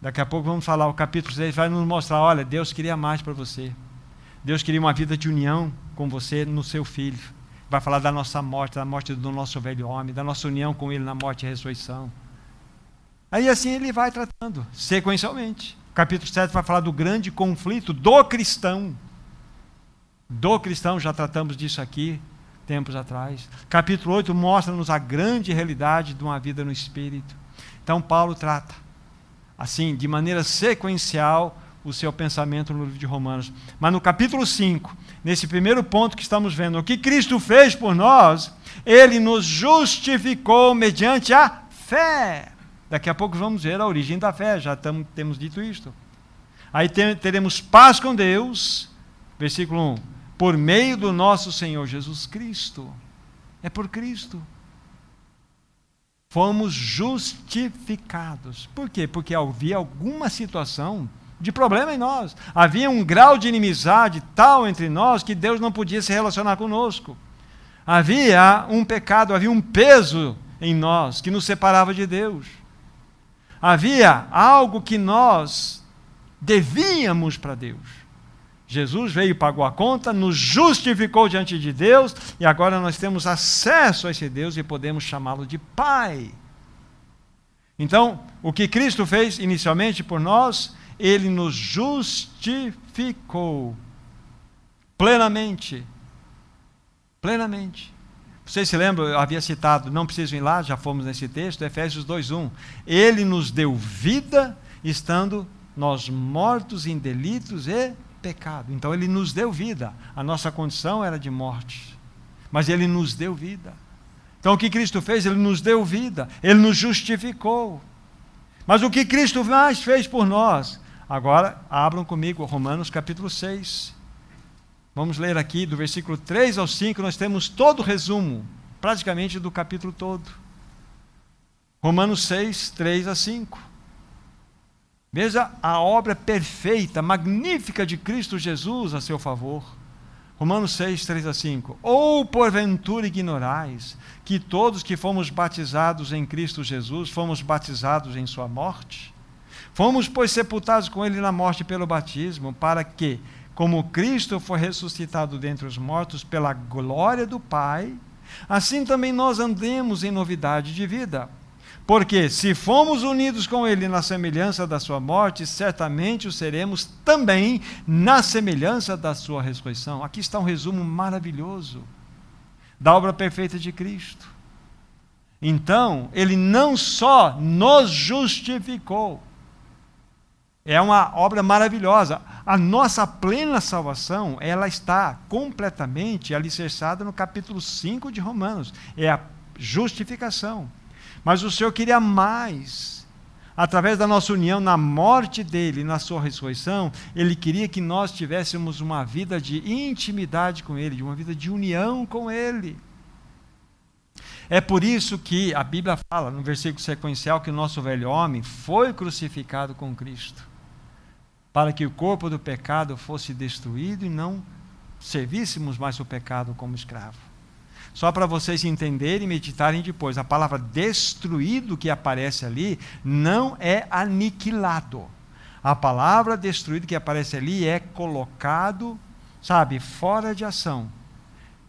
Daqui a pouco vamos falar, o capítulo 6 vai nos mostrar: olha, Deus queria mais para você. Deus queria uma vida de união com você no seu filho. Vai falar da nossa morte, da morte do nosso velho homem, da nossa união com ele na morte e ressurreição. Aí assim ele vai tratando, sequencialmente. O capítulo 7 vai falar do grande conflito do cristão. Do cristão, já tratamos disso aqui tempos atrás. Capítulo 8 mostra-nos a grande realidade de uma vida no Espírito. Então, Paulo trata assim, de maneira sequencial, o seu pensamento no livro de Romanos. Mas no capítulo 5, nesse primeiro ponto que estamos vendo, o que Cristo fez por nós, ele nos justificou mediante a fé. Daqui a pouco vamos ver a origem da fé, já tamo, temos dito isto. Aí teremos paz com Deus, versículo 1, por meio do nosso Senhor Jesus Cristo. É por Cristo fomos justificados. Por quê? Porque havia alguma situação de problema em nós. Havia um grau de inimizade tal entre nós que Deus não podia se relacionar conosco. Havia um pecado, havia um peso em nós que nos separava de Deus. Havia algo que nós devíamos para Deus. Jesus veio, pagou a conta, nos justificou diante de Deus e agora nós temos acesso a esse Deus e podemos chamá-lo de Pai. Então, o que Cristo fez inicialmente por nós, ele nos justificou plenamente. Plenamente. Vocês se lembram, eu havia citado, não preciso ir lá, já fomos nesse texto, Efésios 2:1. Ele nos deu vida estando nós mortos em delitos e pecado. Então ele nos deu vida. A nossa condição era de morte, mas ele nos deu vida. Então o que Cristo fez? Ele nos deu vida, ele nos justificou. Mas o que Cristo mais fez por nós? Agora, abram comigo Romanos capítulo 6. Vamos ler aqui do versículo 3 ao 5, nós temos todo o resumo, praticamente do capítulo todo. Romanos 6, 3 a 5. Veja a obra perfeita, magnífica de Cristo Jesus a seu favor. Romanos 6, 3 a 5. Ou porventura ignorais que todos que fomos batizados em Cristo Jesus fomos batizados em Sua morte? Fomos, pois, sepultados com Ele na morte pelo batismo, para que, como Cristo foi ressuscitado dentre os mortos pela glória do Pai, assim também nós andemos em novidade de vida. Porque se fomos unidos com Ele na semelhança da Sua morte, certamente o seremos também na semelhança da Sua ressurreição. Aqui está um resumo maravilhoso da obra perfeita de Cristo. Então, Ele não só nos justificou, é uma obra maravilhosa. A nossa plena salvação, ela está completamente alicerçada no capítulo 5 de Romanos. É a justificação. Mas o Senhor queria mais. Através da nossa união na morte dele, na sua ressurreição, ele queria que nós tivéssemos uma vida de intimidade com ele, de uma vida de união com ele. É por isso que a Bíblia fala, no versículo sequencial, que o nosso velho homem foi crucificado com Cristo, para que o corpo do pecado fosse destruído e não servíssemos mais o pecado como escravo. Só para vocês entenderem e meditarem depois. A palavra destruído que aparece ali não é aniquilado. A palavra destruído que aparece ali é colocado, sabe, fora de ação.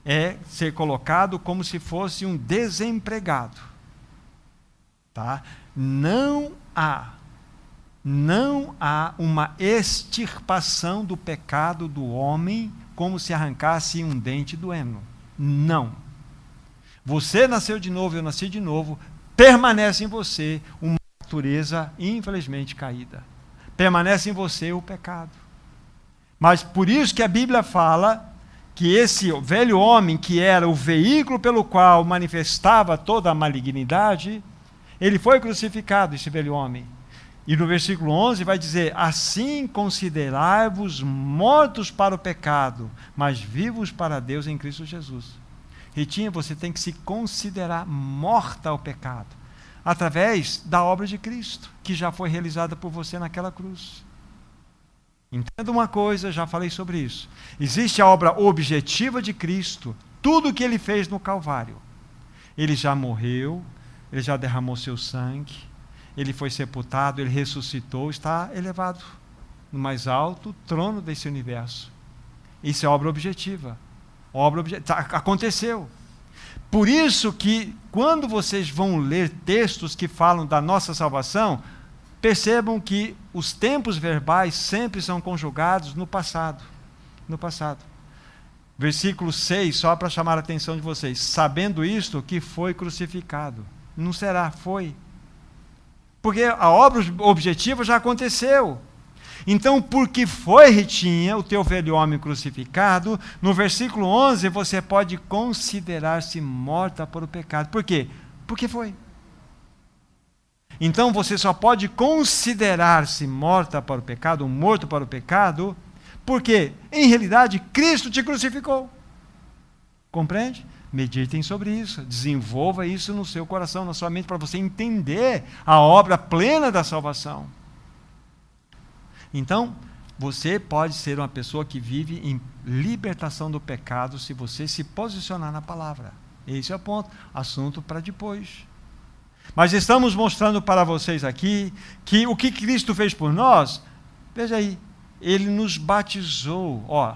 É ser colocado como se fosse um desempregado. Tá? Não há não há uma extirpação do pecado do homem como se arrancasse um dente do eno. Não. Você nasceu de novo, eu nasci de novo, permanece em você uma natureza infelizmente caída. Permanece em você o pecado. Mas por isso que a Bíblia fala que esse velho homem, que era o veículo pelo qual manifestava toda a malignidade, ele foi crucificado, esse velho homem. E no versículo 11 vai dizer: Assim considerai-vos mortos para o pecado, mas vivos para Deus em Cristo Jesus. Ritinha, você tem que se considerar morta ao pecado, através da obra de Cristo, que já foi realizada por você naquela cruz. Entenda uma coisa, já falei sobre isso. Existe a obra objetiva de Cristo, tudo o que ele fez no Calvário. Ele já morreu, ele já derramou seu sangue, ele foi sepultado, ele ressuscitou, está elevado no mais alto trono desse universo. Isso é obra objetiva. Obra objetiva. Aconteceu. Por isso que quando vocês vão ler textos que falam da nossa salvação, percebam que os tempos verbais sempre são conjugados no passado. No passado. Versículo 6, só para chamar a atenção de vocês. Sabendo isto, que foi crucificado. Não será, foi. Porque a obra objetiva já aconteceu. Então, porque foi, Ritinha, o teu velho homem crucificado, no versículo 11 você pode considerar-se morta por o pecado. Por quê? Porque foi. Então você só pode considerar-se morta para o pecado, morto para o pecado, porque, em realidade, Cristo te crucificou. Compreende? Meditem sobre isso, desenvolva isso no seu coração, na sua mente, para você entender a obra plena da salvação. Então, você pode ser uma pessoa que vive em libertação do pecado se você se posicionar na palavra. Esse é o ponto. Assunto para depois. Mas estamos mostrando para vocês aqui que o que Cristo fez por nós, veja aí, ele nos batizou. Ó,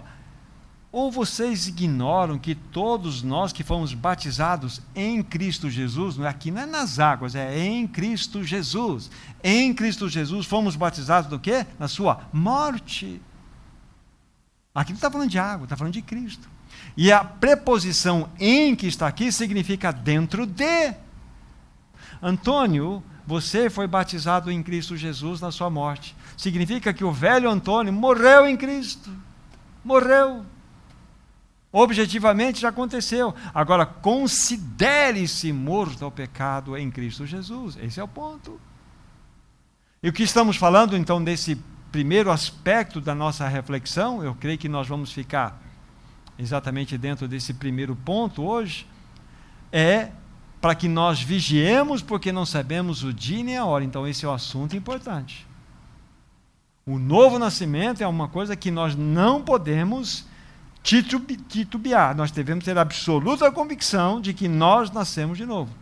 ou vocês ignoram que todos nós que fomos batizados em Cristo Jesus, é aqui não é nas águas, é em Cristo Jesus. Em Cristo Jesus fomos batizados do quê? Na sua morte. Aqui não está falando de água, está falando de Cristo. E a preposição em que está aqui significa dentro de. Antônio, você foi batizado em Cristo Jesus na sua morte. Significa que o velho Antônio morreu em Cristo. Morreu. Objetivamente já aconteceu. Agora, considere-se morto ao pecado em Cristo Jesus. Esse é o ponto. E o que estamos falando, então, desse primeiro aspecto da nossa reflexão, eu creio que nós vamos ficar exatamente dentro desse primeiro ponto hoje, é para que nós vigiemos, porque não sabemos o dia nem a hora. Então, esse é o assunto importante. O novo nascimento é uma coisa que nós não podemos titubear, nós devemos ter absoluta convicção de que nós nascemos de novo.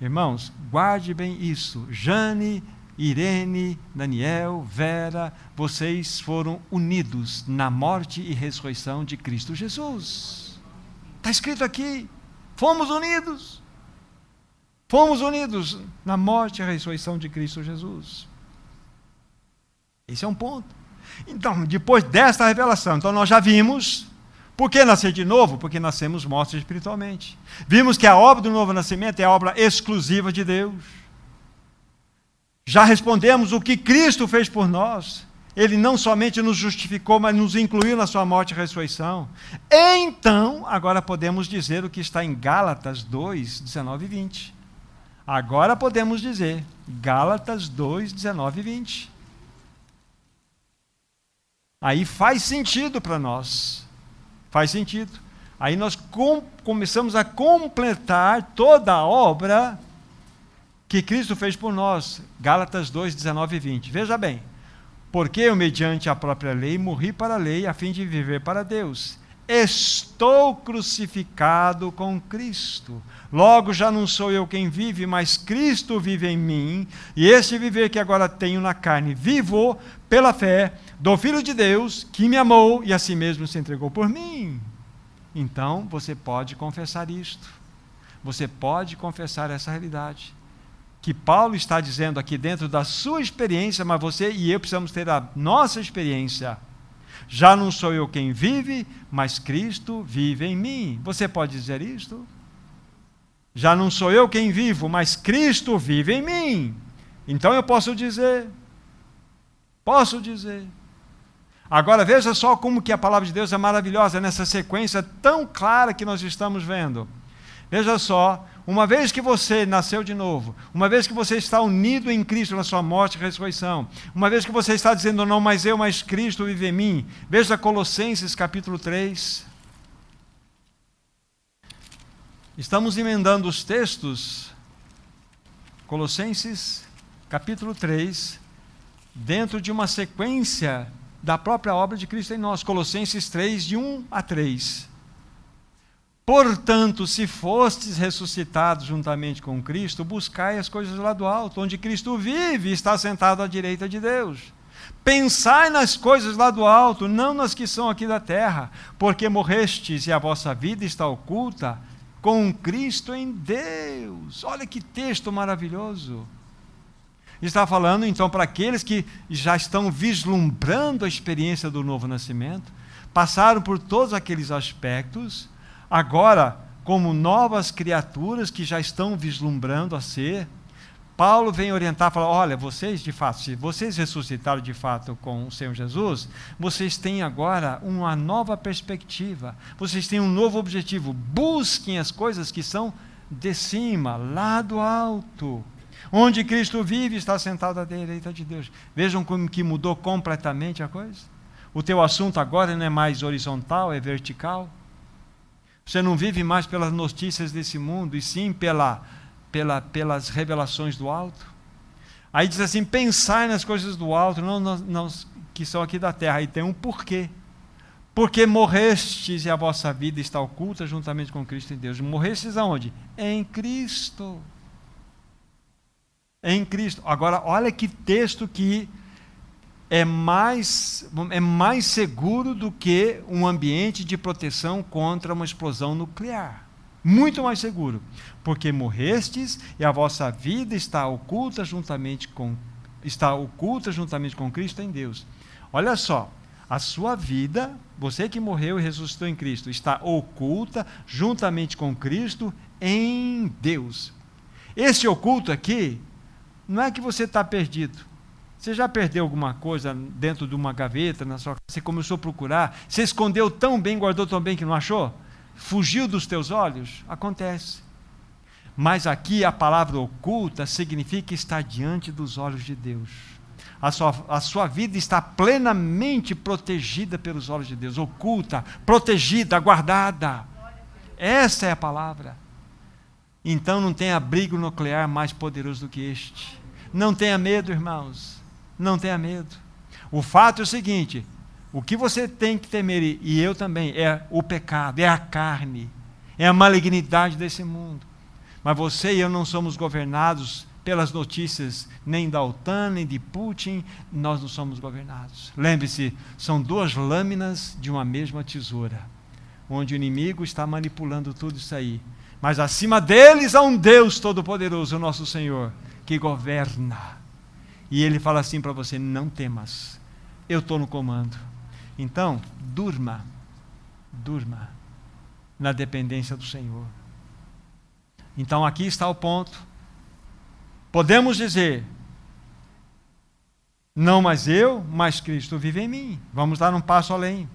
Irmãos, guarde bem isso. Jane, Irene, Daniel, Vera, vocês foram unidos na morte e ressurreição de Cristo Jesus. Está escrito aqui. Fomos unidos. Fomos unidos na morte e ressurreição de Cristo Jesus. Esse é um ponto. Então, depois desta revelação, então nós já vimos por que nascer de novo? Porque nascemos mortos espiritualmente. Vimos que a obra do novo nascimento é a obra exclusiva de Deus. Já respondemos o que Cristo fez por nós. Ele não somente nos justificou, mas nos incluiu na sua morte e ressurreição. Então, agora podemos dizer o que está em Gálatas 2, 19 e 20. Agora podemos dizer, Gálatas 2, 19 e 20. Aí faz sentido para nós. Faz sentido. Aí nós com, começamos a completar toda a obra que Cristo fez por nós. Gálatas 2, 19 e 20. Veja bem. Porque eu, mediante a própria lei, morri para a lei a fim de viver para Deus. Estou crucificado com Cristo. Logo já não sou eu quem vive, mas Cristo vive em mim. E este viver que agora tenho na carne, vivo pela fé do Filho de Deus, que me amou e a si mesmo se entregou por mim. Então, você pode confessar isto. Você pode confessar essa realidade. Que Paulo está dizendo aqui dentro da sua experiência, mas você e eu precisamos ter a nossa experiência. Já não sou eu quem vive, mas Cristo vive em mim. Você pode dizer isto? Já não sou eu quem vivo, mas Cristo vive em mim. Então eu posso dizer, posso dizer, Agora veja só como que a palavra de Deus é maravilhosa nessa sequência tão clara que nós estamos vendo. Veja só, uma vez que você nasceu de novo, uma vez que você está unido em Cristo na sua morte e ressurreição, uma vez que você está dizendo não mais eu, mas Cristo vive em mim, veja Colossenses capítulo 3. Estamos emendando os textos, Colossenses capítulo 3, dentro de uma sequência da própria obra de Cristo em nós. Colossenses 3, de 1 a 3. Portanto, se fostes ressuscitados juntamente com Cristo, buscai as coisas lá do alto, onde Cristo vive e está sentado à direita de Deus. Pensai nas coisas lá do alto, não nas que são aqui da terra, porque morrestes e a vossa vida está oculta com Cristo em Deus. Olha que texto maravilhoso está falando então para aqueles que já estão vislumbrando a experiência do novo nascimento, passaram por todos aqueles aspectos, agora, como novas criaturas que já estão vislumbrando a ser, Paulo vem orientar, fala: olha, vocês de fato, se vocês ressuscitaram de fato com o Senhor Jesus, vocês têm agora uma nova perspectiva, vocês têm um novo objetivo. Busquem as coisas que são de cima, lá do alto onde Cristo vive, está sentado à direita de Deus. Vejam como que mudou completamente a coisa. O teu assunto agora não é mais horizontal, é vertical. Você não vive mais pelas notícias desse mundo, e sim pela, pela, pelas revelações do alto. Aí diz assim: pensai nas coisas do alto, não, que são aqui da terra. Aí tem um porquê. Porque morrestes e a vossa vida está oculta juntamente com Cristo em Deus. Morrestes aonde? Em Cristo. em Cristo. Agora, olha que texto que é mais, é mais seguro do que um ambiente de proteção contra uma explosão nuclear. Muito mais seguro. Porque morrestes e a vossa vida está oculta juntamente com está oculta juntamente com Cristo em Deus. Olha só, a sua vida, você que morreu e ressuscitou em Cristo, está oculta juntamente com Cristo em Deus. Esse oculto aqui não é que você está perdido. Você já perdeu alguma coisa dentro de uma gaveta na sua casa? Você começou a procurar? Você escondeu tão bem, guardou tão bem que não achou? Fugiu dos teus olhos? Acontece. Mas aqui a palavra oculta significa estar diante dos olhos de Deus. A sua, a sua vida está plenamente protegida pelos olhos de Deus, oculta, protegida, guardada. Essa é a palavra. Então não tem abrigo nuclear mais poderoso do que este. Não tenha medo, irmãos. Não tenha medo. O fato é o seguinte: o que você tem que temer, e eu também, é o pecado, é a carne, é a malignidade desse mundo. Mas você e eu não somos governados pelas notícias nem da OTAN, nem de Putin, nós não somos governados. Lembre-se, são duas lâminas de uma mesma tesoura, onde o inimigo está manipulando tudo isso aí. Mas acima deles há um Deus Todo-Poderoso, o nosso Senhor, que governa e ele fala assim para você: não temas, eu estou no comando. Então, durma, durma na dependência do Senhor. Então, aqui está o ponto. Podemos dizer, não mais eu, mas Cristo vive em mim. Vamos dar um passo além.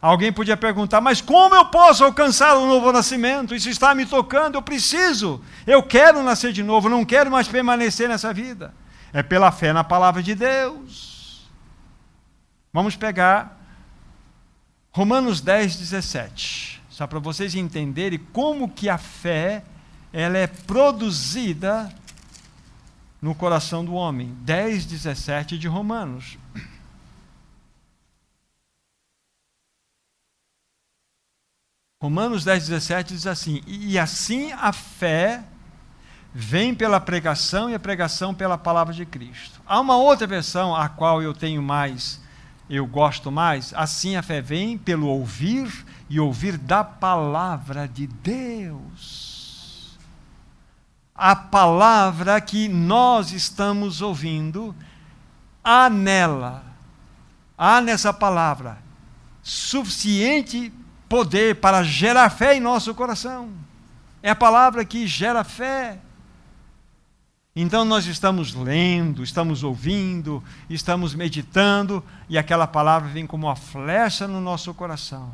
Alguém podia perguntar, mas como eu posso alcançar o novo nascimento? Isso está me tocando, eu preciso, eu quero nascer de novo, não quero mais permanecer nessa vida. É pela fé na palavra de Deus. Vamos pegar Romanos 10, 17. Só para vocês entenderem como que a fé ela é produzida no coração do homem. 10, 17 de Romanos. Romanos 10, 17 diz assim: E assim a fé vem pela pregação e a pregação pela palavra de Cristo. Há uma outra versão a qual eu tenho mais, eu gosto mais, assim a fé vem pelo ouvir e ouvir da palavra de Deus. A palavra que nós estamos ouvindo, há nela, há nessa palavra suficiente poder para gerar fé em nosso coração. É a palavra que gera fé. Então nós estamos lendo, estamos ouvindo, estamos meditando, e aquela palavra vem como uma flecha no nosso coração.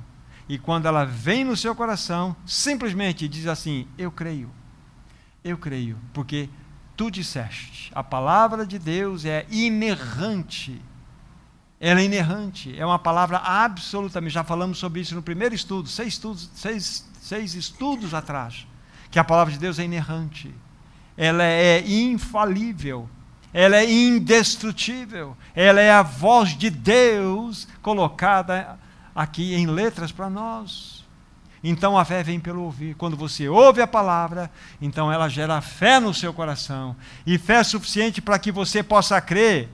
E quando ela vem no seu coração, simplesmente diz assim: Eu creio, eu creio, porque tu disseste. A palavra de Deus é inerrante. Ela é inerrante, é uma palavra absolutamente. Já falamos sobre isso no primeiro estudo, seis estudos, seis, seis estudos atrás, que a palavra de Deus é inerrante ela é infalível, ela é indestrutível, ela é a voz de Deus colocada aqui em letras para nós. Então a fé vem pelo ouvir. Quando você ouve a palavra, então ela gera fé no seu coração. E fé suficiente para que você possa crer.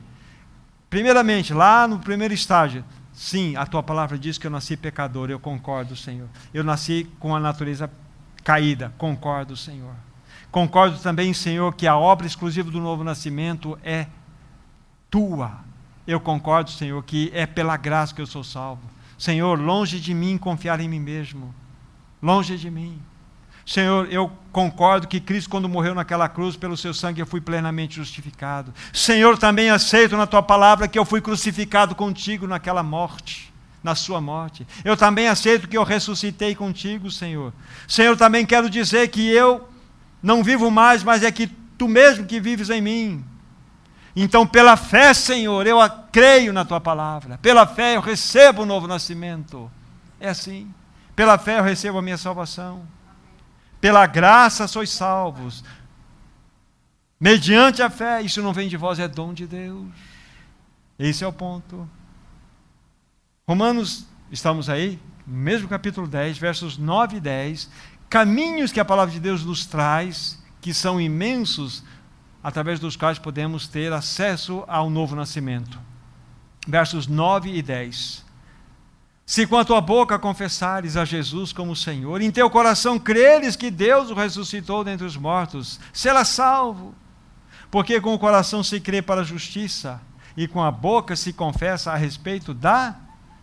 Primeiramente, lá no primeiro estágio, sim, a tua palavra diz que eu nasci pecador, eu concordo, Senhor. Eu nasci com a natureza caída, concordo, Senhor. Concordo também, Senhor, que a obra exclusiva do novo nascimento é tua. Eu concordo, Senhor, que é pela graça que eu sou salvo. Senhor, longe de mim confiar em mim mesmo. Longe de mim. Senhor, eu concordo que Cristo, quando morreu naquela cruz, pelo seu sangue eu fui plenamente justificado. Senhor, também aceito na tua palavra que eu fui crucificado contigo naquela morte, na sua morte. Eu também aceito que eu ressuscitei contigo, Senhor. Senhor, também quero dizer que eu não vivo mais, mas é que tu mesmo que vives em mim. Então, pela fé, Senhor, eu creio na tua palavra. Pela fé eu recebo o novo nascimento. É assim. Pela fé eu recebo a minha salvação. Pela graça sois salvos. Mediante a fé, isso não vem de vós, é dom de Deus. Esse é o ponto. Romanos, estamos aí, mesmo capítulo 10, versos 9 e 10, caminhos que a palavra de Deus nos traz, que são imensos, através dos quais podemos ter acesso ao novo nascimento. Versos 9 e 10. Se com a tua boca confessares a Jesus como Senhor, em teu coração creres que Deus o ressuscitou dentre os mortos, será salvo. Porque com o coração se crê para a justiça, e com a boca se confessa a respeito da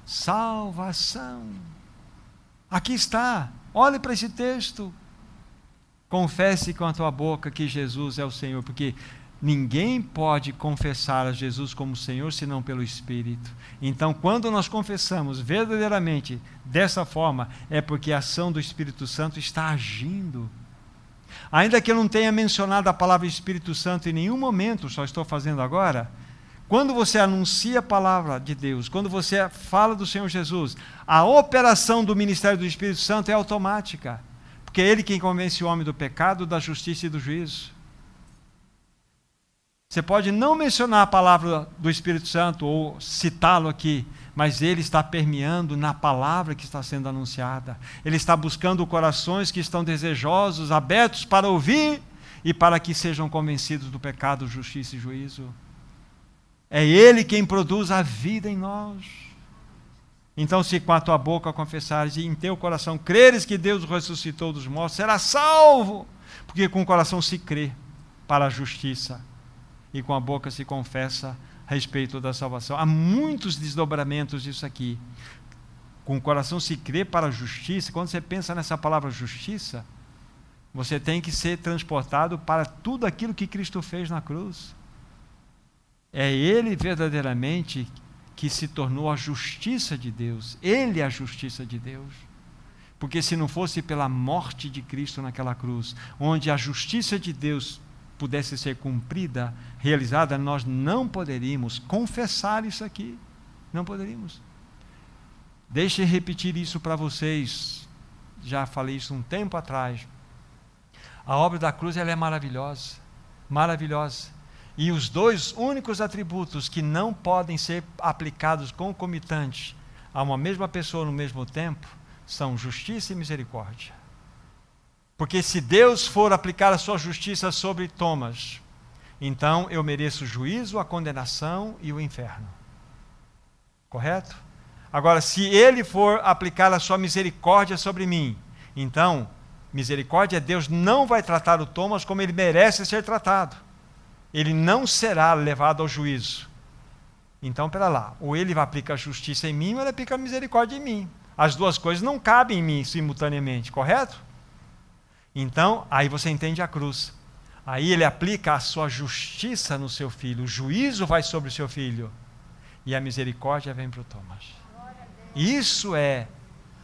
salvação. Aqui está, olhe para esse texto. Confesse com a tua boca que Jesus é o Senhor, porque ninguém pode confessar a Jesus como Senhor senão pelo Espírito. Então, quando nós confessamos verdadeiramente dessa forma, é porque a ação do Espírito Santo está agindo. Ainda que eu não tenha mencionado a palavra Espírito Santo em nenhum momento, só estou fazendo agora. Quando você anuncia a palavra de Deus, quando você fala do Senhor Jesus, a operação do ministério do Espírito Santo é automática. Porque é ele quem convence o homem do pecado, da justiça e do juízo. Você pode não mencionar a palavra do Espírito Santo ou citá-lo aqui, mas ele está permeando na palavra que está sendo anunciada. Ele está buscando corações que estão desejosos, abertos para ouvir e para que sejam convencidos do pecado, justiça e juízo. É ele quem produz a vida em nós. Então, se com a tua boca confessares e em teu coração creres que Deus ressuscitou dos mortos, será salvo, porque com o coração se crê para a justiça e com a boca se confessa a respeito da salvação. Há muitos desdobramentos disso aqui. Com o coração se crê para a justiça. Quando você pensa nessa palavra justiça, você tem que ser transportado para tudo aquilo que Cristo fez na cruz. É Ele verdadeiramente que se tornou a justiça de Deus. Ele é a justiça de Deus. Porque se não fosse pela morte de Cristo naquela cruz, onde a justiça de Deus pudesse ser cumprida, realizada, nós não poderíamos confessar isso aqui. Não poderíamos. Deixe repetir isso para vocês. Já falei isso um tempo atrás. A obra da cruz ela é maravilhosa. Maravilhosa. E os dois únicos atributos que não podem ser aplicados concomitantes a uma mesma pessoa no mesmo tempo são justiça e misericórdia. Porque se Deus for aplicar a sua justiça sobre Thomas, então eu mereço o juízo, a condenação e o inferno. Correto? Agora, se ele for aplicar a sua misericórdia sobre mim, então, misericórdia, Deus não vai tratar o Thomas como ele merece ser tratado ele não será levado ao juízo. Então, pera lá, ou ele vai aplicar justiça em mim, ou ele aplica misericórdia em mim. As duas coisas não cabem em mim simultaneamente, correto? Então, aí você entende a cruz. Aí ele aplica a sua justiça no seu filho, o juízo vai sobre o seu filho, e a misericórdia vem para o Thomas. Isso é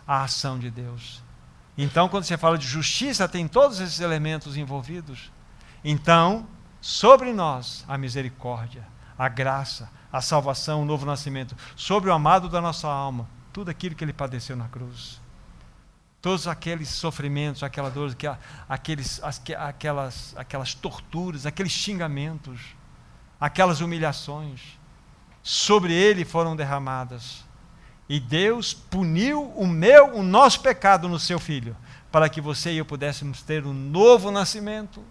a ação de Deus. Então, quando você fala de justiça, tem todos esses elementos envolvidos. Então, sobre nós a misericórdia, a graça, a salvação, o novo nascimento, sobre o amado da nossa alma, tudo aquilo que ele padeceu na cruz. Todos aqueles sofrimentos, aquelas dores, aqueles, aquelas, aquelas torturas, aqueles xingamentos, aquelas humilhações, sobre ele foram derramadas. E Deus puniu o meu, o nosso pecado no seu filho, para que você e eu pudéssemos ter um novo nascimento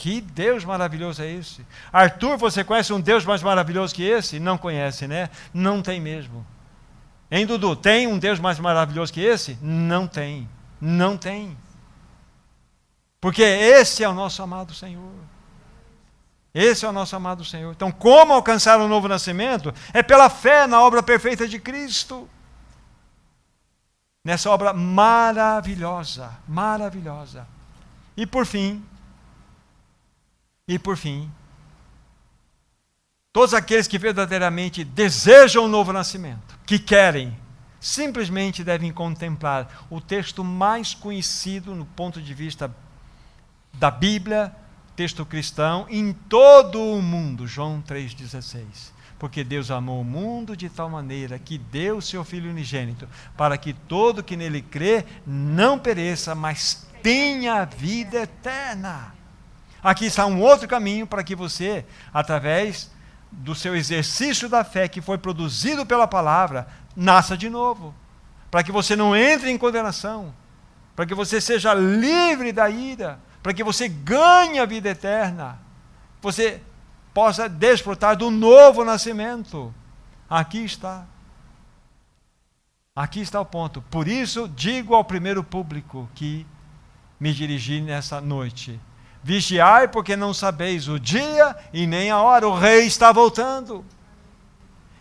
que Deus maravilhoso é esse? Arthur, você conhece um Deus mais maravilhoso que esse? Não conhece, né? Não tem mesmo. Hein, Dudu? Tem um Deus mais maravilhoso que esse? Não tem. Não tem. Porque esse é o nosso amado Senhor. Esse é o nosso amado Senhor. Então, como alcançar o novo nascimento? É pela fé na obra perfeita de Cristo. Nessa obra maravilhosa, maravilhosa. E por fim, e por fim, todos aqueles que verdadeiramente desejam o um novo nascimento, que querem, simplesmente devem contemplar o texto mais conhecido no ponto de vista da Bíblia, texto cristão, em todo o mundo, João 3,16. Porque Deus amou o mundo de tal maneira que deu o seu Filho unigênito, para que todo que nele crê não pereça, mas tenha vida eterna. Aqui está um outro caminho para que você, através do seu exercício da fé que foi produzido pela palavra, nasça de novo. Para que você não entre em condenação. Para que você seja livre da ira. Para que você ganhe a vida eterna. você possa desfrutar do novo nascimento. Aqui está. Aqui está o ponto. Por isso, digo ao primeiro público que me dirigi nessa noite: vigiai, porque não sabeis o dia e nem a hora. O rei está voltando.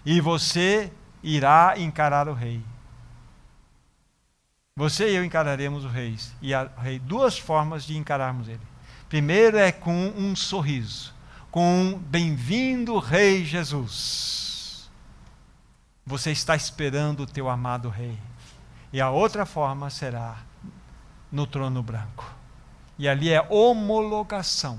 E você irá encarar o rei. Você e eu encararemos o rei. E rei, duas formas de encararmos ele. Primeiro é com um sorriso, com um bem-vindo, Rei Jesus. Você está esperando o teu amado Rei. E a outra forma será no trono branco. E ali é homologação.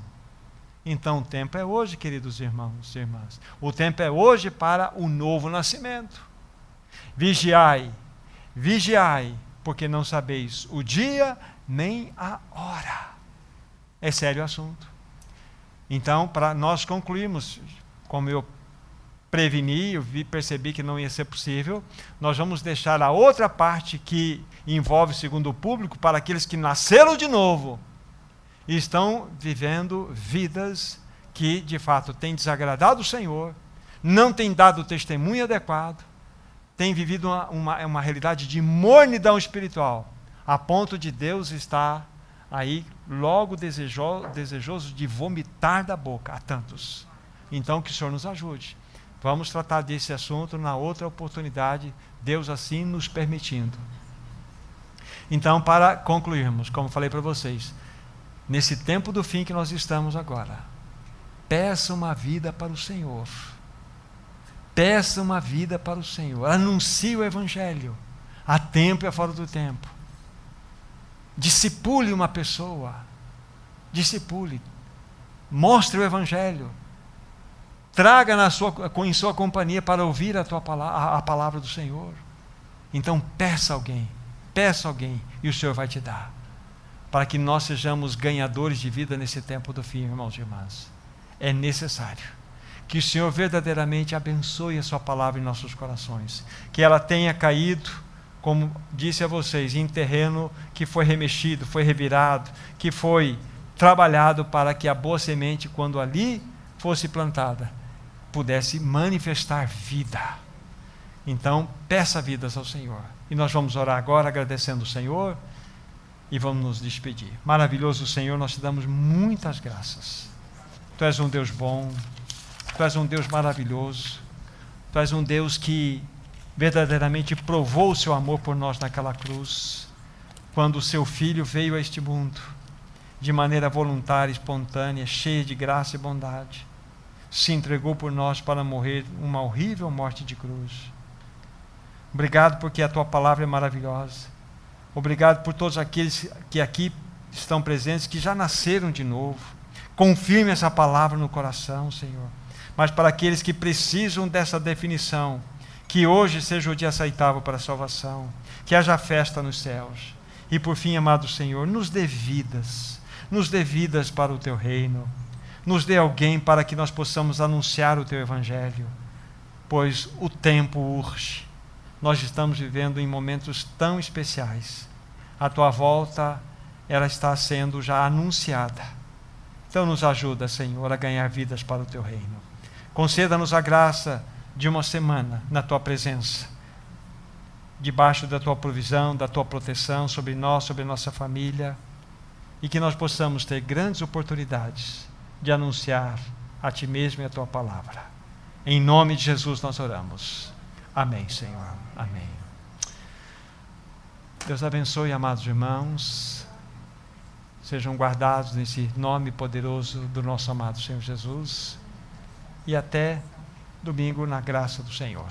Então o tempo é hoje, queridos irmãos e irmãs. O tempo é hoje para o novo nascimento. Vigiai, vigiai porque não sabeis o dia nem a hora. É sério o assunto. Então, para nós concluirmos, como eu preveni, eu vi, percebi que não ia ser possível, nós vamos deixar a outra parte que envolve segundo o público para aqueles que nasceram de novo estão vivendo vidas que de fato têm desagradado o Senhor, não têm dado testemunho adequado, tem vivido uma, uma, uma realidade de mornidão espiritual, a ponto de Deus estar aí logo desejoso, desejoso de vomitar da boca a tantos. Então, que o Senhor nos ajude. Vamos tratar desse assunto na outra oportunidade, Deus assim nos permitindo. Então, para concluirmos, como falei para vocês, nesse tempo do fim que nós estamos agora, peça uma vida para o Senhor. Peça uma vida para o Senhor. Anuncie o Evangelho. A tempo e a fora do tempo. Discipule uma pessoa. Discipule. Mostre o Evangelho. Traga na sua, em sua companhia para ouvir a, tua palavra, a palavra do Senhor. Então peça alguém. Peça alguém e o Senhor vai te dar. Para que nós sejamos ganhadores de vida nesse tempo do fim, irmãos e irmãs. É necessário que o Senhor verdadeiramente abençoe a Sua palavra em nossos corações. Que ela tenha caído, como disse a vocês, em terreno que foi remexido, foi revirado, que foi trabalhado para que a boa semente, quando ali fosse plantada, pudesse manifestar vida. Então, peça vidas ao Senhor. E nós vamos orar agora agradecendo o Senhor e vamos nos despedir. Maravilhoso Senhor, nós te damos muitas graças. Tu és um Deus bom. Tu és um Deus maravilhoso. Tu és um Deus que verdadeiramente provou o seu amor por nós naquela cruz, quando o seu filho veio a este mundo, de maneira voluntária, espontânea, cheia de graça e bondade, se entregou por nós para morrer uma horrível morte de cruz. Obrigado porque a tua palavra é maravilhosa. Obrigado por todos aqueles que aqui estão presentes, que já nasceram de novo. Confirme essa palavra no coração, Senhor mas para aqueles que precisam dessa definição, que hoje seja o dia aceitável para a salvação, que haja festa nos céus. E por fim, amado Senhor, nos dê vidas, nos dê vidas para o teu reino, nos dê alguém para que nós possamos anunciar o teu evangelho, pois o tempo urge. Nós estamos vivendo em momentos tão especiais. A tua volta, ela está sendo já anunciada. Então nos ajuda, Senhor, a ganhar vidas para o teu reino. Conceda-nos a graça de uma semana na tua presença, debaixo da tua provisão, da tua proteção sobre nós, sobre nossa família, e que nós possamos ter grandes oportunidades de anunciar a ti mesmo e a tua palavra. Em nome de Jesus nós oramos. Amém, Senhor. Amém. Deus abençoe, amados irmãos. Sejam guardados nesse nome poderoso do nosso amado Senhor Jesus e até domingo na graça do Senhor.